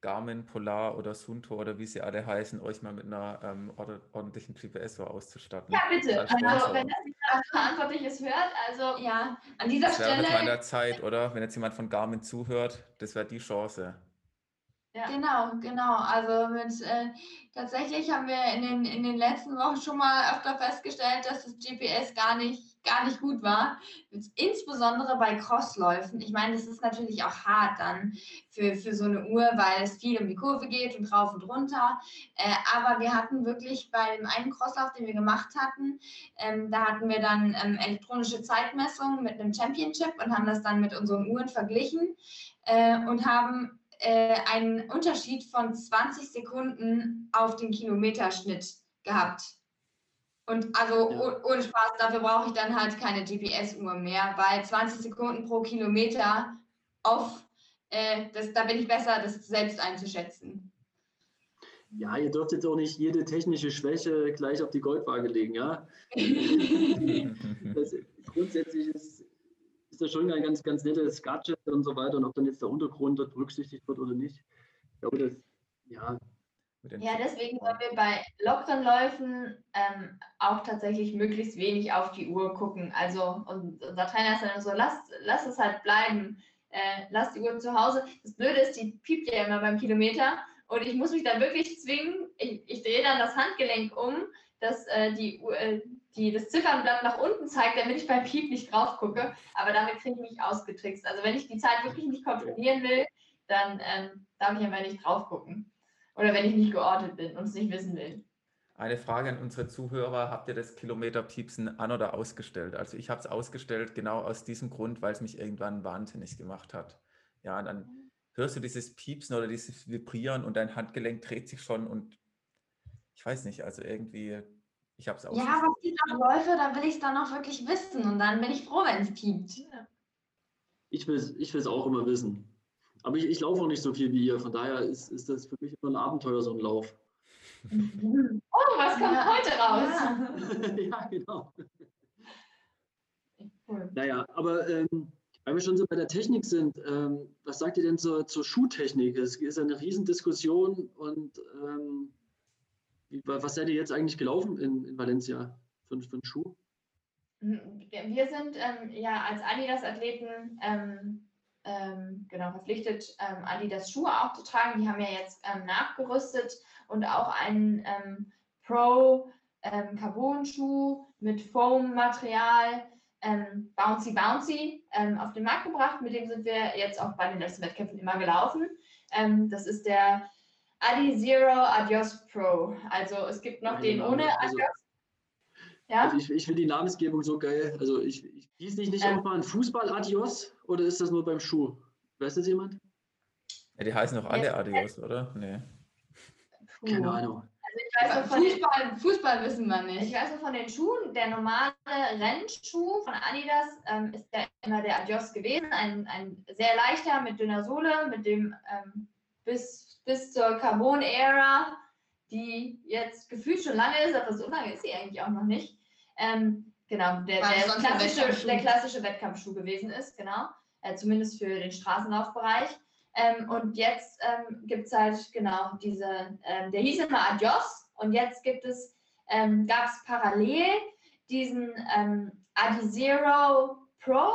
Garmin, Polar oder Sunto oder wie sie alle heißen, euch mal mit einer ähm, ordentlichen GPS auszustatten. Ja, bitte. Also, wenn das jemand Verantwortliches hört, also ja, an dieser das Stelle. Das wäre der Zeit, oder? Wenn jetzt jemand von Garmin zuhört, das wäre die Chance. Ja. Genau, genau. Also mit äh, tatsächlich haben wir in den, in den letzten Wochen schon mal öfter festgestellt, dass das GPS gar nicht, gar nicht gut war. Insbesondere bei Crossläufen. Ich meine, das ist natürlich auch hart dann für, für so eine Uhr, weil es viel um die Kurve geht und rauf und runter. Äh, aber wir hatten wirklich bei dem einen Crosslauf, den wir gemacht hatten, ähm, da hatten wir dann ähm, elektronische Zeitmessungen mit einem Championship und haben das dann mit unseren Uhren verglichen äh, und haben äh, einen Unterschied von 20 Sekunden auf den Kilometerschnitt gehabt. Und also ja. ohne Spaß, dafür brauche ich dann halt keine GPS-Uhr mehr, weil 20 Sekunden pro Kilometer auf, äh, das, da bin ich besser, das selbst einzuschätzen. Ja, ihr dürft jetzt auch nicht jede technische Schwäche gleich auf die Goldwaage legen, ja. [LAUGHS] das, grundsätzlich ist ist das schon ein ganz, ganz nettes Gadget und so weiter. Und ob dann jetzt der Untergrund dort berücksichtigt wird oder nicht. Ich glaube, das, ja. Ja, deswegen wollen wir bei Lockdown-Läufen ähm, auch tatsächlich möglichst wenig auf die Uhr gucken. Also und unser Trainer ist dann so, lass, lass es halt bleiben, äh, lass die Uhr zu Hause. Das Blöde ist, die piept ja immer beim Kilometer und ich muss mich dann wirklich zwingen, ich, ich drehe dann das Handgelenk um, dass äh, die, äh, die, das Ziffernblatt nach unten zeigt, damit ich beim Piep nicht drauf gucke. Aber damit kriege ich mich ausgetrickst. Also wenn ich die Zeit wirklich nicht kontrollieren will, dann ähm, darf ich einfach nicht drauf gucken. Oder wenn ich nicht geordnet bin und es nicht wissen will. Eine Frage an unsere Zuhörer. Habt ihr das Kilometerpiepsen an- oder ausgestellt? Also ich habe es ausgestellt, genau aus diesem Grund, weil es mich irgendwann wahnsinnig gemacht hat. Ja, dann hörst du dieses Piepsen oder dieses Vibrieren und dein Handgelenk dreht sich schon und ich weiß nicht, also irgendwie, ich habe es auch. Ja, es gibt auch Läufe, da will ich es dann auch wirklich wissen und dann bin ich froh, wenn es piept. Ich will es ich auch immer wissen. Aber ich, ich laufe auch nicht so viel wie ihr, von daher ist, ist das für mich immer ein Abenteuer, so ein Lauf. [LAUGHS] Oh, was kommt ja. heute raus? [LAUGHS] ja, genau. Cool. Naja, aber ähm, weil wir schon so bei der Technik sind, ähm, was sagt ihr denn zur, zur Schuhtechnik? Es ist eine Riesendiskussion und ähm, was seid ihr jetzt eigentlich gelaufen in, in Valencia für, für einen Schuh? Wir sind ähm, ja als Adidas-Athleten ähm, ähm, genau verpflichtet, ähm, Adidas Schuhe auch zu tragen. Die haben ja jetzt ähm, nachgerüstet und auch einen ähm, Pro Carbon-Schuh mit Foam-Material, Bouncy Bouncy, auf den Markt gebracht. Mit dem sind wir jetzt auch bei den letzten Wettkämpfen immer gelaufen. das ist der Adi Zero Adios Pro. Also es gibt noch den ohne also, Adios. Ja? Also ich, ich finde die Namensgebung so geil. Also ich, ich hieß nicht, nicht ähm, auch mal ein Fußball Adios oder ist das nur beim Schuh? Weiß das jemand? Ja, die heißen doch alle Adios, oder? Nee. Keine Ahnung. Also ich weiß Fußball, den, Fußball wissen wir nicht. Ich weiß noch von den Schuhen, der normale Rennschuh von Adidas ähm, ist ja immer der Adios gewesen. Ein, ein sehr leichter mit dünner Sohle, mit dem ähm, bis bis zur Carbon-Ära, die jetzt gefühlt schon lange ist, aber so lange ist sie eigentlich auch noch nicht. Ähm, genau, der, der, klassische, der klassische Wettkampfschuh gewesen ist, genau. Äh, zumindest für den Straßenlaufbereich. Ähm, und jetzt ähm, gibt es halt, genau, diese, ähm, der hieß immer Adios und jetzt gibt es, ähm, gab es parallel diesen ähm, Adizero Pro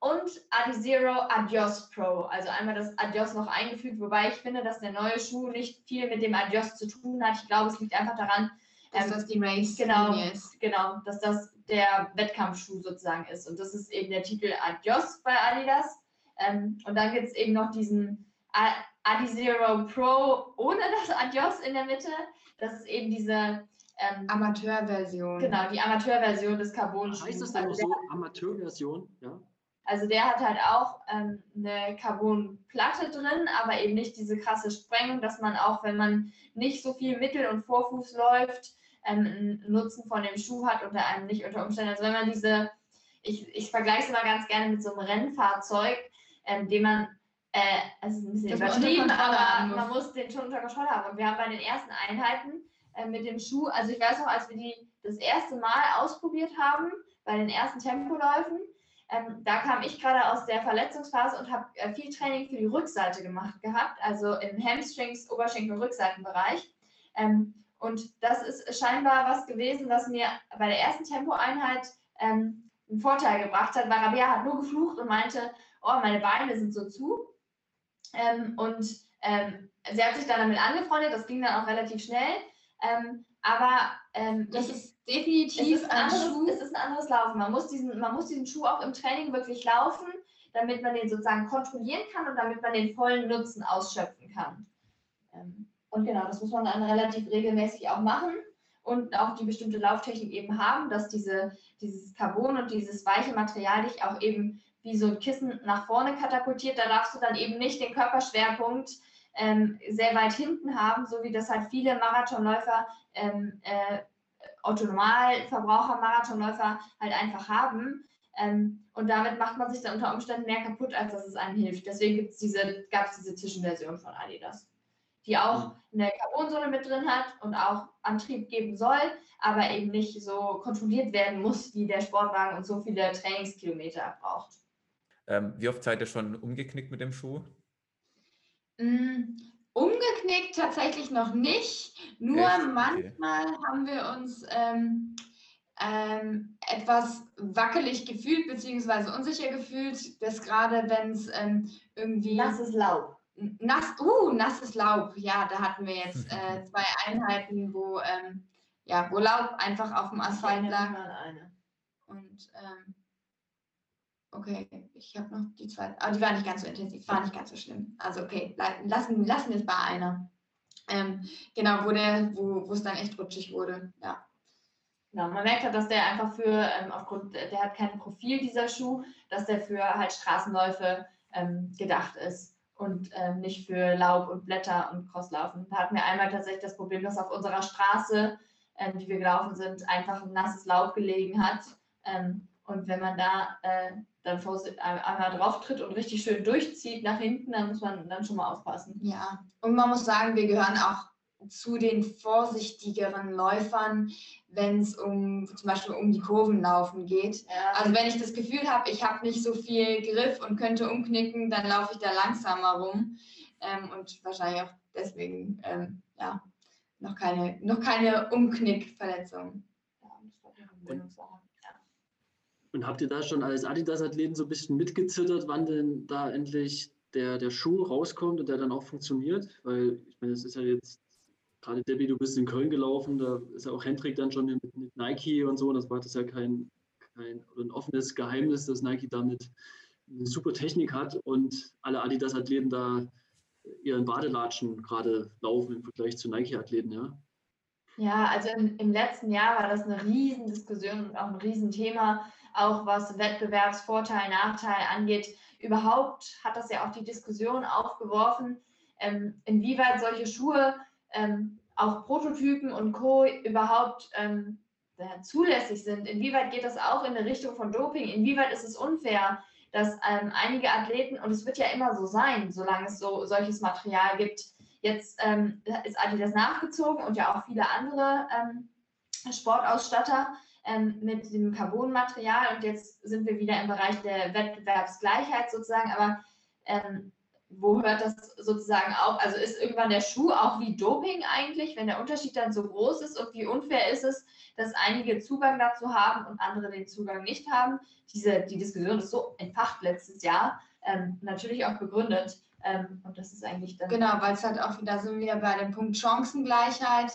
und Adizero Adios Pro. Also einmal das Adios noch eingefügt, wobei ich finde, dass der neue Schuh nicht viel mit dem Adios zu tun hat. Ich glaube, es liegt einfach daran, dass ähm, das die Race genau, ist. Genau, dass das der Wettkampfschuh sozusagen ist. Und das ist eben der Titel Adios bei Adidas. Ähm, und dann gibt es eben noch diesen Adizero Pro ohne das Adios in der Mitte. Das ist eben diese ähm, Amateurversion. Genau, die Amateurversion des Carbon-Schuhs. Heißt das dann also so Amateurversion? Ja. Also der hat halt auch ähm, eine Carbonplatte drin, aber eben nicht diese krasse Sprengung, dass man auch, wenn man nicht so viel Mittel- und Vorfuß läuft, ähm, einen Nutzen von dem Schuh hat oder einem nicht unter Umständen. Also wenn man diese, ich, ich vergleiche es immer ganz gerne mit so einem Rennfahrzeug, ähm, den man, äh, es ist ein bisschen übertrieben, aber man muss den schon unter Kontrolle haben. Und wir haben bei den ersten Einheiten äh, mit dem Schuh, also ich weiß noch, als wir die das erste Mal ausprobiert haben, bei den ersten Tempoläufen, ähm, da kam ich gerade aus der Verletzungsphase und habe äh, viel Training für die Rückseite gemacht gehabt, also im Hamstrings, Oberschenkel, Rückseitenbereich. Ähm, und das ist scheinbar was gewesen, was mir bei der ersten Tempoeinheit ähm, einen Vorteil gebracht hat, weil Rabia hat nur geflucht und meinte, oh, meine Beine sind so zu. Ähm, und ähm, sie hat sich dann damit angefreundet, das ging dann auch relativ schnell. Ähm, aber das ist definitiv ein, anderes, Schuh. Es ist ein anderes Laufen. Man muss, diesen, man muss diesen Schuh auch im Training wirklich laufen, damit man den sozusagen kontrollieren kann und damit man den vollen Nutzen ausschöpfen kann. Ähm, und genau, das muss man dann relativ regelmäßig auch machen und auch die bestimmte Lauftechnik eben haben, dass diese, dieses Carbon und dieses weiche Material dich auch eben wie so ein Kissen nach vorne katapultiert. Da darfst du dann eben nicht den Körperschwerpunkt ähm, sehr weit hinten haben, so wie das halt viele Marathonläufer, ähm, äh, Autonormalverbraucher-Marathonläufer halt einfach haben. Ähm, und damit macht man sich dann unter Umständen mehr kaputt, als dass es einem hilft. Deswegen gibt's diese, gab es diese Zwischenversion von Adidas, die auch mhm. eine Carbonsohle mit drin hat und auch Antrieb geben soll, aber eben nicht so kontrolliert werden muss, wie der Sportwagen und so viele Trainingskilometer braucht. Ähm, wie oft seid ihr schon umgeknickt mit dem Schuh? Umgeknickt tatsächlich noch nicht. Nur Echt? manchmal okay. haben wir uns ähm, ähm, etwas wackelig gefühlt, beziehungsweise unsicher gefühlt, dass gerade wenn es ähm, irgendwie. Nasses Laub. Nass, uh, nasses Laub, ja, da hatten wir jetzt [LAUGHS] äh, zwei Einheiten, wo, ähm, ja, wo Laub einfach auf dem Asphalt lag. Und ähm, okay, ich habe noch die zwei, aber die war nicht ganz so intensiv, war nicht ganz so schlimm. Also okay, lassen, lassen es bei einer. Ähm, genau, wo der, wo es dann echt rutschig wurde, ja. Genau, man merkt halt, dass der einfach für, ähm, aufgrund, der hat kein Profil, dieser Schuh, dass der für halt Straßenläufe ähm, gedacht ist und ähm, nicht für Laub und Blätter und Crosslaufen. Da hatten wir einmal tatsächlich das Problem, dass auf unserer Straße, ähm, die wir gelaufen sind, einfach ein nasses Laub gelegen hat. Ähm, und wenn man da äh, dann einmal drauf tritt und richtig schön durchzieht nach hinten, dann muss man dann schon mal aufpassen. Ja, und man muss sagen, wir gehören auch zu den vorsichtigeren Läufern, wenn es um zum Beispiel um die Kurvenlaufen geht. Ja. Also wenn ich das Gefühl habe, ich habe nicht so viel Griff und könnte umknicken, dann laufe ich da langsamer rum ähm, und wahrscheinlich auch deswegen ähm, ja noch keine noch keine Umknickverletzung. Und, und habt ihr da schon als Adidas-Athleten so ein bisschen mitgezittert, wann denn da endlich der, der Schuh rauskommt und der dann auch funktioniert? Weil ich meine, das ist ja jetzt gerade Debbie, du bist in Köln gelaufen, da ist ja auch Hendrik dann schon mit, mit Nike und so, das war das ja kein, kein ein offenes Geheimnis, dass Nike damit eine super Technik hat und alle Adidas-Athleten da ihren Badelatschen gerade laufen im Vergleich zu Nike-Athleten, ja. Ja, also im, im, letzten Jahr war das eine Riesendiskussion und auch ein Riesenthema, auch was Wettbewerbsvorteil, Nachteil angeht. Überhaupt hat das ja auch die Diskussion aufgeworfen, ähm, inwieweit solche Schuhe ähm, auch Prototypen und Co. überhaupt ähm, zulässig sind. Inwieweit geht das auch in eine Richtung von Doping? Inwieweit ist es unfair, dass ähm, einige Athleten, und es wird ja immer so sein, solange es so solches Material gibt, jetzt ähm, ist Adidas nachgezogen und ja auch viele andere ähm, Sportausstatter ähm, mit dem Carbonmaterial und jetzt sind wir wieder im Bereich der Wettbewerbsgleichheit sozusagen, aber ähm, wo hört das sozusagen auf? Also ist irgendwann der Schuh auch wie Doping eigentlich, wenn der Unterschied dann so groß ist und wie unfair ist es, dass einige Zugang dazu haben und andere den Zugang nicht haben? Diese, die Diskussion ist so entfacht letztes Jahr, ähm, natürlich auch begründet. Ähm, und das ist eigentlich dann. Genau, weil es halt auch wieder so wieder bei dem Punkt Chancengleichheit,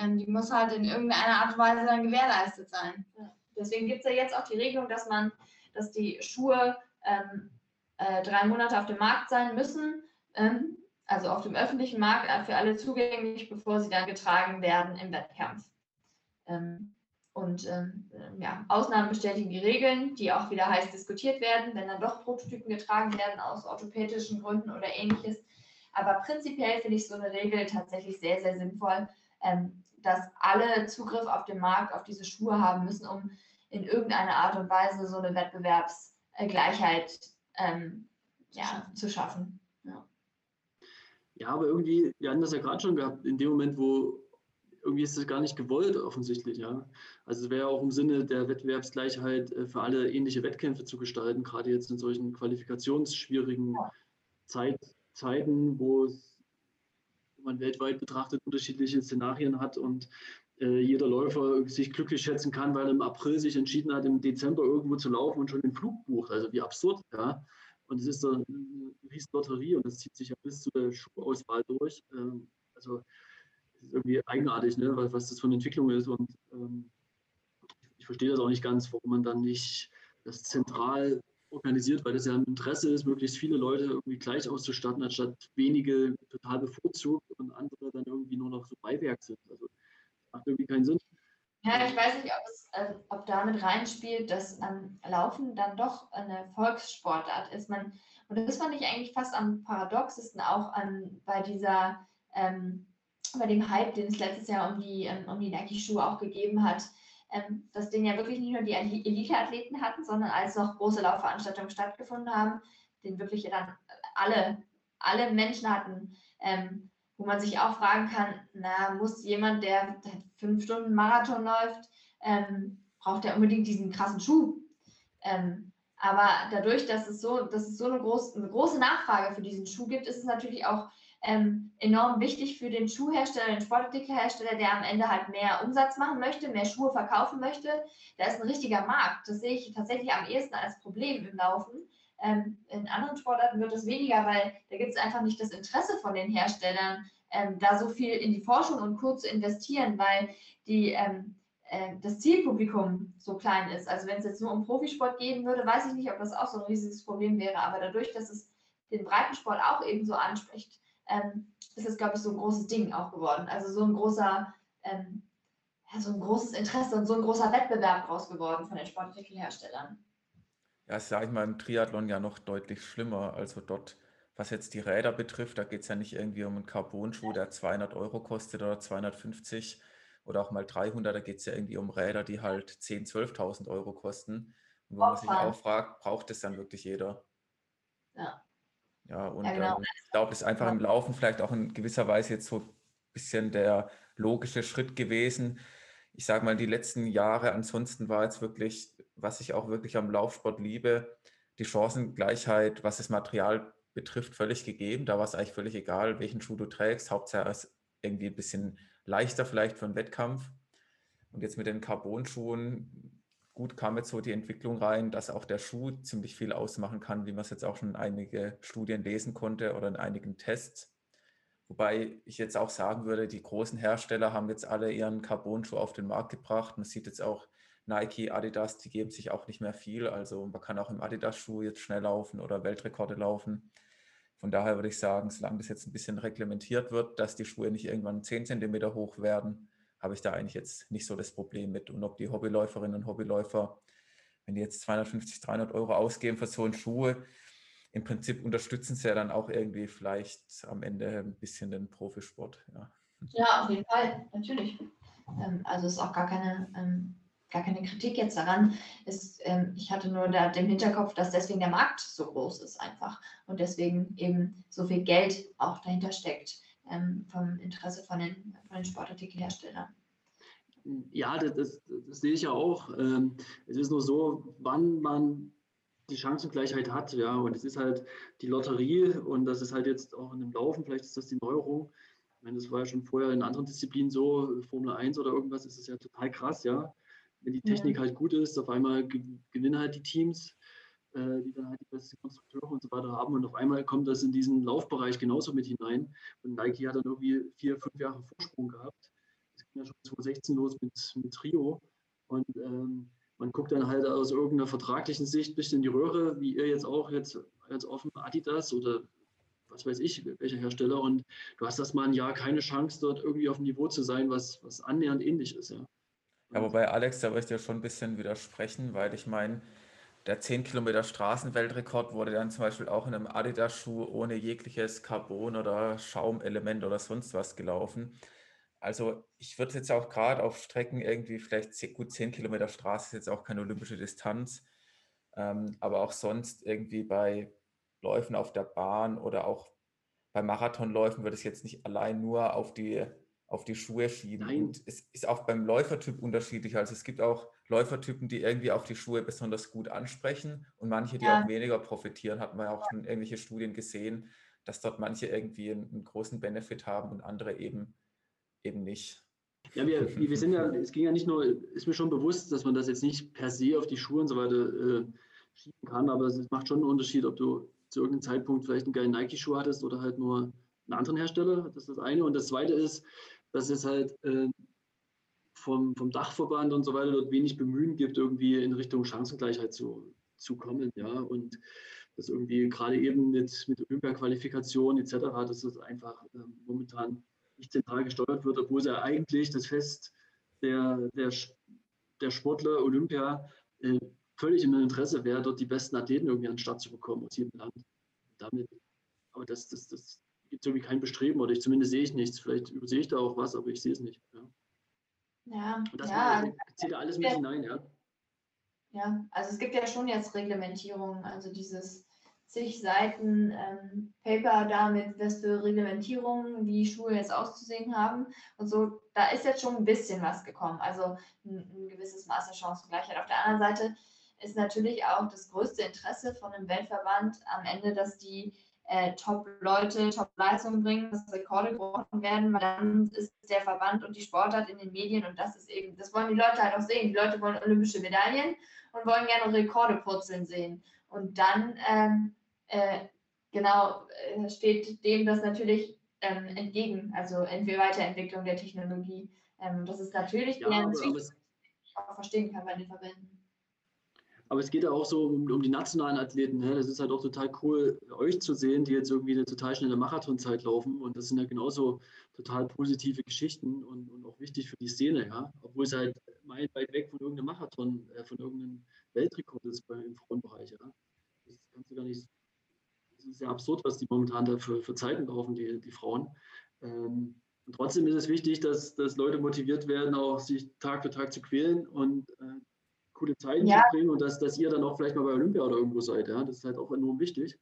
ähm, die muss halt in irgendeiner Art und Weise dann gewährleistet sein. Ja. Deswegen gibt es ja jetzt auch die Regelung, dass man, dass die Schuhe ähm, äh, drei Monate auf dem Markt sein müssen, ähm, also auf dem öffentlichen Markt äh, für alle zugänglich, bevor sie dann getragen werden im Wettkampf. Ähm, und ähm, ja, Ausnahmen bestätigen die Regeln, die auch wieder heiß diskutiert werden, wenn dann doch Prototypen getragen werden aus orthopädischen Gründen oder ähnliches. Aber prinzipiell finde ich so eine Regel tatsächlich sehr, sehr sinnvoll, ähm, dass alle Zugriff auf den Markt auf diese Schuhe haben müssen, um in irgendeiner Art und Weise so eine Wettbewerbsgleichheit ähm, ja, zu schaffen. Ja. ja, aber irgendwie, wir hatten das ja gerade schon gehabt, in dem Moment, wo irgendwie ist das gar nicht gewollt, offensichtlich, ja. Also es wäre auch im Sinne der Wettbewerbsgleichheit äh, für alle ähnliche Wettkämpfe zu gestalten, gerade jetzt in solchen qualifikationsschwierigen ja. Zeit, Zeiten, wo man weltweit betrachtet unterschiedliche Szenarien hat und äh, jeder Läufer sich glücklich schätzen kann, weil er im April sich entschieden hat, im Dezember irgendwo zu laufen und schon den Flug bucht. Also wie absurd, ja. Und es ist eine riesen Lotterie und das zieht sich ja bis zu der Schuhauswahl durch. Ähm, also es ist irgendwie eigenartig, ne, was, was das für eine Entwicklung ist. Und ähm, ich verstehe das auch nicht ganz, warum man dann nicht das zentral organisiert, weil das ja ein Interesse ist, möglichst viele Leute irgendwie gleich auszustatten, anstatt wenige total bevorzugt und andere dann irgendwie nur noch so Beiwerk sind. Also macht irgendwie keinen Sinn. Ja, ich weiß nicht, ob, es, äh, ob damit reinspielt, dass ähm, Laufen dann doch eine Volkssportart ist. Man, und das fand ich eigentlich fast am paradoxesten auch an, bei dieser, ähm, bei dem Hype, den es letztes Jahr um die, ähm, um die Nike-Schuhe auch gegeben hat, ähm, dass den ja wirklich nicht nur die Elite-Athleten hatten, sondern als noch große Laufveranstaltungen stattgefunden haben, den wirklich dann alle, alle Menschen hatten. Ähm, wo man sich auch fragen kann, na, muss jemand, der fünf Stunden Marathon läuft, ähm, braucht er unbedingt diesen krassen Schuh? Ähm, Aber dadurch, dass es so, dass es so eine, groß, eine große Nachfrage für diesen Schuh gibt, ist es natürlich auch ähm, enorm wichtig für den Schuhhersteller, den Sportartikelhersteller, der am Ende halt mehr Umsatz machen möchte, mehr Schuhe verkaufen möchte. Da ist ein richtiger Markt. Das sehe ich tatsächlich am ehesten als Problem im Laufen. Ähm, in anderen Sportarten wird es weniger, weil da gibt es einfach nicht das Interesse von den Herstellern, ähm, da so viel in die Forschung und Co. zu investieren, weil die, ähm, äh, das Zielpublikum so klein ist. Also wenn es jetzt nur um Profisport gehen würde, weiß ich nicht, ob das auch so ein riesiges Problem wäre. Aber dadurch, dass es den Breitensport auch eben so anspricht, ähm, ist es, glaube ich, so ein großes Ding auch geworden. Also so ein großer, ähm, ja, so ein großes Interesse und so ein großer Wettbewerb raus geworden von den Sportartikelherstellern. Ja, das sage ich mal im Triathlon ja noch deutlich schlimmer. Also dort, was jetzt die Räder betrifft, da geht es ja nicht irgendwie um einen Carbon-Schuh, der 200 Euro kostet oder 250 oder auch mal 300. Da geht es ja irgendwie um Räder, die halt 10.000, 12.000 Euro kosten. Und wo man sich auch fragt, braucht es dann wirklich jeder? Ja. Ja, und ja, genau. ähm, ich glaube, es ist einfach im Laufen vielleicht auch in gewisser Weise jetzt so ein bisschen der logische Schritt gewesen. Ich sage mal, die letzten Jahre, ansonsten war jetzt wirklich, was ich auch wirklich am Laufsport liebe, die Chancengleichheit, was das Material betrifft, völlig gegeben. Da war es eigentlich völlig egal, welchen Schuh du trägst. Hauptsache es ist irgendwie ein bisschen leichter vielleicht für einen Wettkampf. Und jetzt mit den Carbon-Schuhen gut kam jetzt so die Entwicklung rein, dass auch der Schuh ziemlich viel ausmachen kann, wie man es jetzt auch schon in einige Studien lesen konnte oder in einigen Tests. Wobei ich jetzt auch sagen würde, die großen Hersteller haben jetzt alle ihren Carbon-Schuh auf den Markt gebracht. Man sieht jetzt auch Nike, Adidas, die geben sich auch nicht mehr viel. Also man kann auch im Adidas-Schuh jetzt schnell laufen oder Weltrekorde laufen. Von daher würde ich sagen, solange das jetzt ein bisschen reglementiert wird, dass die Schuhe nicht irgendwann 10 cm hoch werden, habe ich da eigentlich jetzt nicht so das Problem mit. Und ob die Hobbyläuferinnen und Hobbyläufer, wenn die jetzt 250, 300 Euro ausgeben für so einen Schuh, im Prinzip unterstützen sie ja dann auch irgendwie vielleicht am Ende ein bisschen den Profisport. Ja, ja auf jeden Fall, natürlich. Ähm, also ist auch gar keine, ähm, gar keine Kritik jetzt daran. Ist, ähm, ich hatte nur da den Hinterkopf, dass deswegen der Markt so groß ist einfach und deswegen eben so viel Geld auch dahinter steckt ähm, vom Interesse von den, von den Sportartikelherstellern. Ja, das, das, das, sehe ich ja auch. Ähm, es ist nur so, wann man die Chancengleichheit hat, ja, und es ist halt die Lotterie und das ist halt jetzt auch in dem Laufen, vielleicht ist das die Neuerung. Ich meine, das war ja schon vorher in anderen Disziplinen so, Formel 1 oder irgendwas, ist es ja total krass, ja. Wenn die Technik ja. halt gut ist, auf einmal gewinnen halt die Teams äh, die dann halt die besten Konstrukteure und so weiter haben. Und auf einmal kommt das in diesen Laufbereich genauso mit hinein. Und Nike hat dann irgendwie vier, fünf Jahre Vorsprung gehabt. Das ging ja schon 2016 los mit, mit Trio. Und ähm, man guckt dann halt aus irgendeiner vertraglichen Sicht ein bisschen in die Röhre, wie ihr jetzt auch jetzt als offen Adidas oder was weiß ich, welcher Hersteller. Und du hast das mal ein Jahr keine Chance, dort irgendwie auf dem Niveau zu sein, was, was annähernd ähnlich ist. Ja. Ja, wobei Alex, da würde ich dir schon ein bisschen widersprechen, weil ich meine, der 10 Kilometer Straßenweltrekord wurde dann zum Beispiel auch in einem Adidas-Schuh ohne jegliches Carbon oder Schaumelement oder sonst was gelaufen. Also ich würde jetzt auch gerade auf Strecken irgendwie vielleicht gut 10 Kilometer Straße ist jetzt auch keine olympische Distanz, ähm, aber auch sonst irgendwie bei Läufen auf der Bahn oder auch bei Marathonläufen würde ich jetzt nicht allein nur auf die, auf die Schuhe schieben. Nein. Und es ist auch beim Läufertyp unterschiedlich. Also es gibt auch Läufertypen, die irgendwie auf die Schuhe besonders gut ansprechen und manche, die ja. auch weniger profitieren. Hat man ja auch schon irgendwelche Studien gesehen, dass dort manche irgendwie einen, einen großen Benefit haben und andere eben, eben nicht. Ja, wir, [LAUGHS] wir sind ja, es ging ja nicht nur, ist mir schon bewusst, dass man das jetzt nicht per se auf die Schuhe und so weiter äh, schieben kann, aber es macht schon einen Unterschied, ob du zu irgendeinem Zeitpunkt vielleicht einen geilen Nike-Schuh hattest oder halt nur einen anderen Hersteller. Das ist das eine. Und das zweite ist, dass es halt äh, vom, vom Dachverband und so weiter dort wenig Bemühen gibt, irgendwie in Richtung Chancengleichheit zu, zu kommen. Ja? Und das irgendwie gerade eben mit, mit Olympia-Qualifikation etc., dass das einfach äh, momentan nicht zentral gesteuert wird, obwohl es ja eigentlich das Fest der, der, der Sportler Olympia äh, völlig im Interesse wäre, dort die besten Athleten irgendwie an den Start zu bekommen aus jedem Land. Damit, aber das, das, das gibt irgendwie kein Bestreben oder ich zumindest sehe ich nichts. Vielleicht übersehe ich da auch was, aber ich sehe es nicht. Ja. Ja, und das ja, zählt da alles mit hinein, ja. Ja, also es gibt ja schon jetzt Reglementierungen, also dieses zig Seiten ähm, Paper da mit was für Reglementierungen, wie Schuhe jetzt auszusehen haben und so, da ist jetzt schon ein bisschen was gekommen, also ein, ein gewisses Maß der Chancengleichheit. Auf der anderen Seite ist natürlich auch das größte Interesse von einem Weltverband am Ende, dass die äh, Top-Leute Top-Leistungen bringen, dass Rekorde gebrochen werden, dann ist der Verband und die Sportart in den Medien und das ist eben, das wollen die Leute halt auch sehen. Die Leute wollen olympische Medaillen und wollen gerne Rekorde purzeln sehen. Und dann, ähm, äh, genau, äh, steht dem das natürlich ähm, entgegen, also entweder Weiterentwicklung der Technologie. Ähm, das ist natürlich ja, deren Ziel, ich auch verstehen kann bei den Verbänden. Aber es geht ja auch so um, um die nationalen Athleten. Ne? Das ist halt auch total cool, euch zu sehen, die jetzt irgendwie eine total schnelle Marathonzeit laufen. Und das sind ja genauso total positive Geschichten und, und auch wichtig für die Szene, ja. Obwohl es halt weit weg von irgendeinem Marathon, äh, von irgendeinem Weltrekord ist bei, im Frauenbereich, ja. Das kannst du gar nicht. Das ist ja absurd, was die momentan da für, für Zeiten laufen, die, die Frauen. Ähm, und trotzdem ist es wichtig, dass, dass Leute motiviert werden, auch sich Tag für Tag zu quälen und äh, coole Zeiten ja. zu bringen und dass, dass ihr dann auch vielleicht mal bei Olympia oder irgendwo seid. Ja? Das ist halt auch enorm wichtig,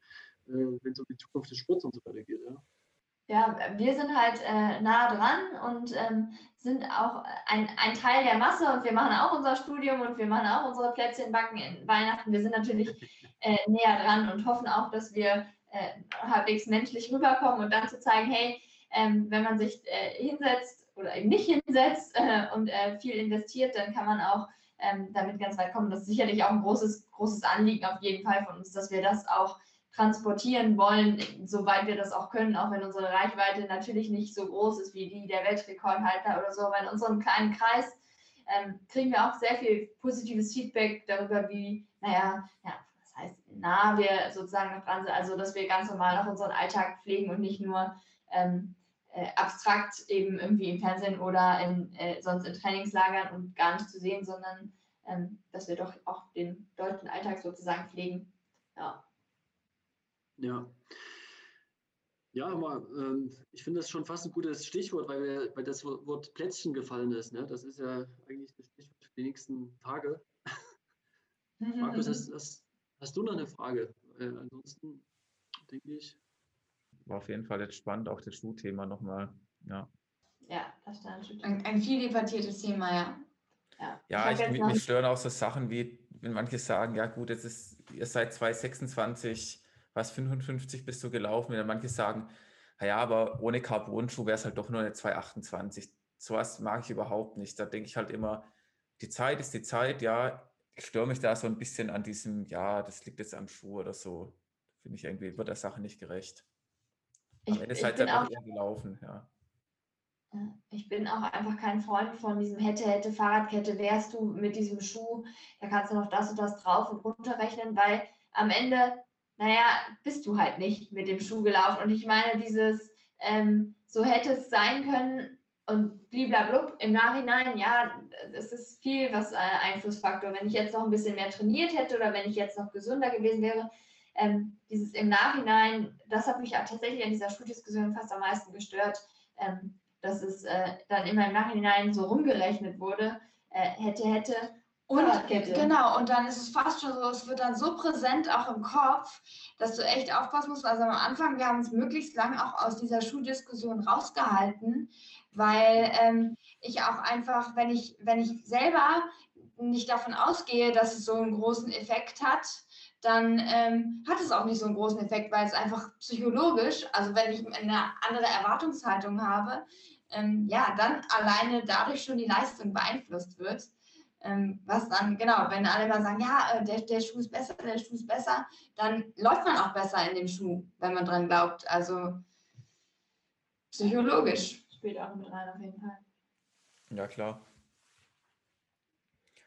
äh, wenn es um die Zukunft des Sports und so weiter geht. Ja? Ja, wir sind halt äh, nah dran und ähm, sind auch ein, ein Teil der Masse und wir machen auch unser Studium und wir machen auch unsere Plätzchenbacken in Weihnachten. Wir sind natürlich äh, [LAUGHS] näher dran und hoffen auch, dass wir äh, halbwegs menschlich rüberkommen und dann zu zeigen, hey, ähm, wenn man sich äh, hinsetzt oder eben nicht hinsetzt [LAUGHS] äh, und äh, viel investiert, dann kann man auch ähm, damit ganz weit kommen. Das ist sicherlich auch ein großes, großes Anliegen auf jeden Fall von uns, dass wir das auch transportieren wollen, soweit wir das auch können, auch wenn unsere Reichweite natürlich nicht so groß ist wie die der Weltrekordhalter oder so, aber in unserem kleinen Kreis ähm, kriegen wir auch sehr viel positives Feedback darüber, wie, naja, ja, das heißt, nah wir sozusagen noch dran sind, also dass wir ganz normal noch unseren Alltag pflegen und nicht nur ähm, äh, abstrakt eben irgendwie im Fernsehen oder in, äh, sonst in Trainingslagern und gar nicht zu sehen, sondern ähm, dass wir doch auch den deutschen Alltag sozusagen pflegen. Ja. Ja. Ja, aber ähm, ich finde das schon fast ein gutes Stichwort, weil, wir, weil das Wort Plätzchen gefallen ist. Ne? Das ist ja eigentlich das Stichwort für die nächsten Tage. [LAUGHS] Markus, hast, hast, hast, du noch eine Frage? Äh, ansonsten denke ich, war auf jeden Fall jetzt spannend, auch das Schuhthema nochmal. Ja. Ja, das ist ein, ein viel debattiertes Thema, ja. Ja, ja ich, mich, mich stören auch so Sachen wie, wenn manche sagen, ja gut, jetzt ist, ihr seid 226, was 55 bist du gelaufen, wenn manche sagen, naja, aber ohne Carbon-Schuh wäre es halt doch nur eine 228. Sowas mag ich überhaupt nicht. Da denke ich halt immer, die Zeit ist die Zeit, ja. Ich störe mich da so ein bisschen an diesem, ja, das liegt jetzt am Schuh oder so. Finde ich irgendwie, wird der Sache nicht gerecht. Am Ende ist halt auch eher gelaufen, ja. Ich bin auch einfach kein Freund von diesem hätte, hätte, Fahrradkette, wärst du mit diesem Schuh, da kannst du noch das und das drauf und runter rechnen, weil am Ende, naja, bist du halt nicht mit dem Schuh gelaufen. Und ich meine, dieses, ähm, so hätte es sein können und bliblablub im Nachhinein, ja, es ist viel was äh, Einflussfaktor. Wenn ich jetzt noch ein bisschen mehr trainiert hätte oder wenn ich jetzt noch gesünder gewesen wäre, ähm, dieses im Nachhinein, das hat mich tatsächlich an dieser Schuldiskussion fast am meisten gestört, ähm, dass es äh, dann immer im Nachhinein so rumgerechnet wurde, äh, hätte, hätte. Und genau, und dann ist es fast schon so, es wird dann so präsent auch im Kopf, dass du echt aufpassen musst. Also am Anfang, wir haben es möglichst lang auch aus dieser Schuldiskussion rausgehalten, weil ähm, ich auch einfach, wenn ich, wenn ich selber nicht davon ausgehe, dass es so einen großen Effekt hat, dann ähm, hat es auch nicht so einen großen Effekt, weil es einfach psychologisch, also wenn ich eine andere Erwartungshaltung habe, ähm, ja, dann alleine dadurch schon die Leistung beeinflusst wird. Ähm, was dann, genau, wenn alle mal sagen, ja, äh, der, der Schuh ist besser, der Schuh ist besser, dann läuft man auch besser in dem Schuh, wenn man dran glaubt. Also psychologisch spielt auch mit rein auf jeden Fall. Ja, klar.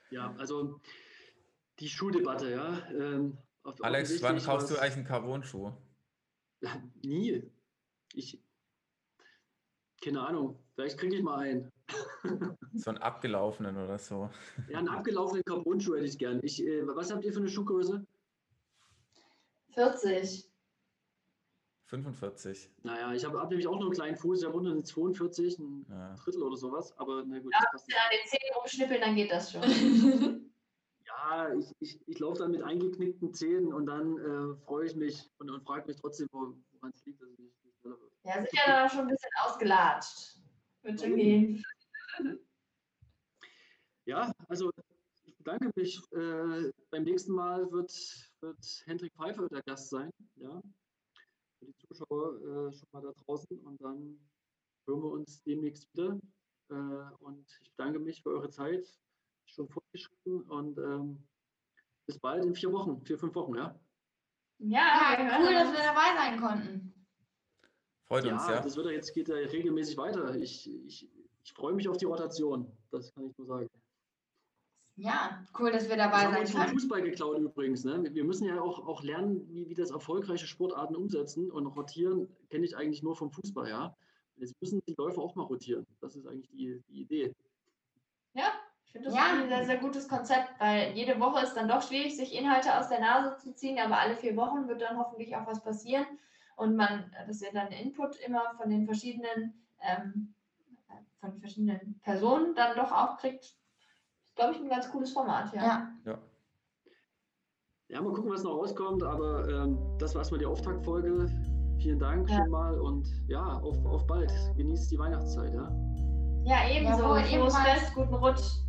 Ja, also die Schuhdebatte, ja. Ähm, Alex, wann kaufst du eigentlich einen Carbon-Schuh? Nie. Ich, keine Ahnung, vielleicht kriege ich mal einen. so einen abgelaufenen oder so. Ja, einen abgelaufenen Carbon-Schuh hätte ich gern. Ich, äh, was habt ihr für eine Schuhgröße? 40. 45. Naja, ich habe hab nämlich auch nur einen kleinen Fuß, ich habe unter eine 42, ein ja. Drittel oder sowas, aber na gut. Ja, wenn du an den Zehen rumschnippeln, dann geht das schon. [LAUGHS] ja, ich, ich, ich laufe dann mit eingeknickten Zähnen und dann äh, freue ich mich und, und frage mich trotzdem, woran es liegt, dass ich nicht schneller wird. Ja, sind ja dann schon ein bisschen ausgelatscht. Wird schon gehen. Ja, also bedanke mich. Äh, beim nächsten Mal wird, wird Hendrik Pfeiffer der Gast sein. Ja? Für die Zuschauer äh, schon mal da draußen. Und dann hören wir uns demnächst wieder. Äh, und ich bedanke mich für eure Zeit. Schon fortgeschritten. Und ähm, bis bald in vier Wochen, vier, fünf Wochen, ja? Ja, ja cool, dass wir dabei sein konnten. Freut uns, ja. Das wird ja jetzt geht ja regelmäßig weiter. Ich, ich, ich freue mich auf die Rotation. Das kann ich nur sagen. Ja, cool, dass wir dabei das sein können. Vom Fußball geklaut übrigens. Ne? Wir müssen ja auch, auch lernen, wie, wie das erfolgreiche Sportarten umsetzen und rotieren kenne ich eigentlich nur vom Fußball, ja. Jetzt müssen die Läufer auch mal rotieren. Das ist eigentlich die, die Idee. Ich finde das ja. ein sehr, sehr gutes Konzept, weil jede Woche ist dann doch schwierig, sich Inhalte aus der Nase zu ziehen, aber alle vier Wochen wird dann hoffentlich auch was passieren und man, dass wir dann Input immer von den verschiedenen, ähm, von verschiedenen Personen dann doch auch kriegt, glaube ich, ein ganz cooles Format, ja. ja. ja. Ja, mal gucken, was noch rauskommt, aber ähm, das war erstmal die Auftaktfolge. Vielen Dank ja. schon mal und ja, auf, auf bald. Genießt die Weihnachtszeit, ja. Ja, ebenso. Ja, Frohes Fest, guten Rutsch.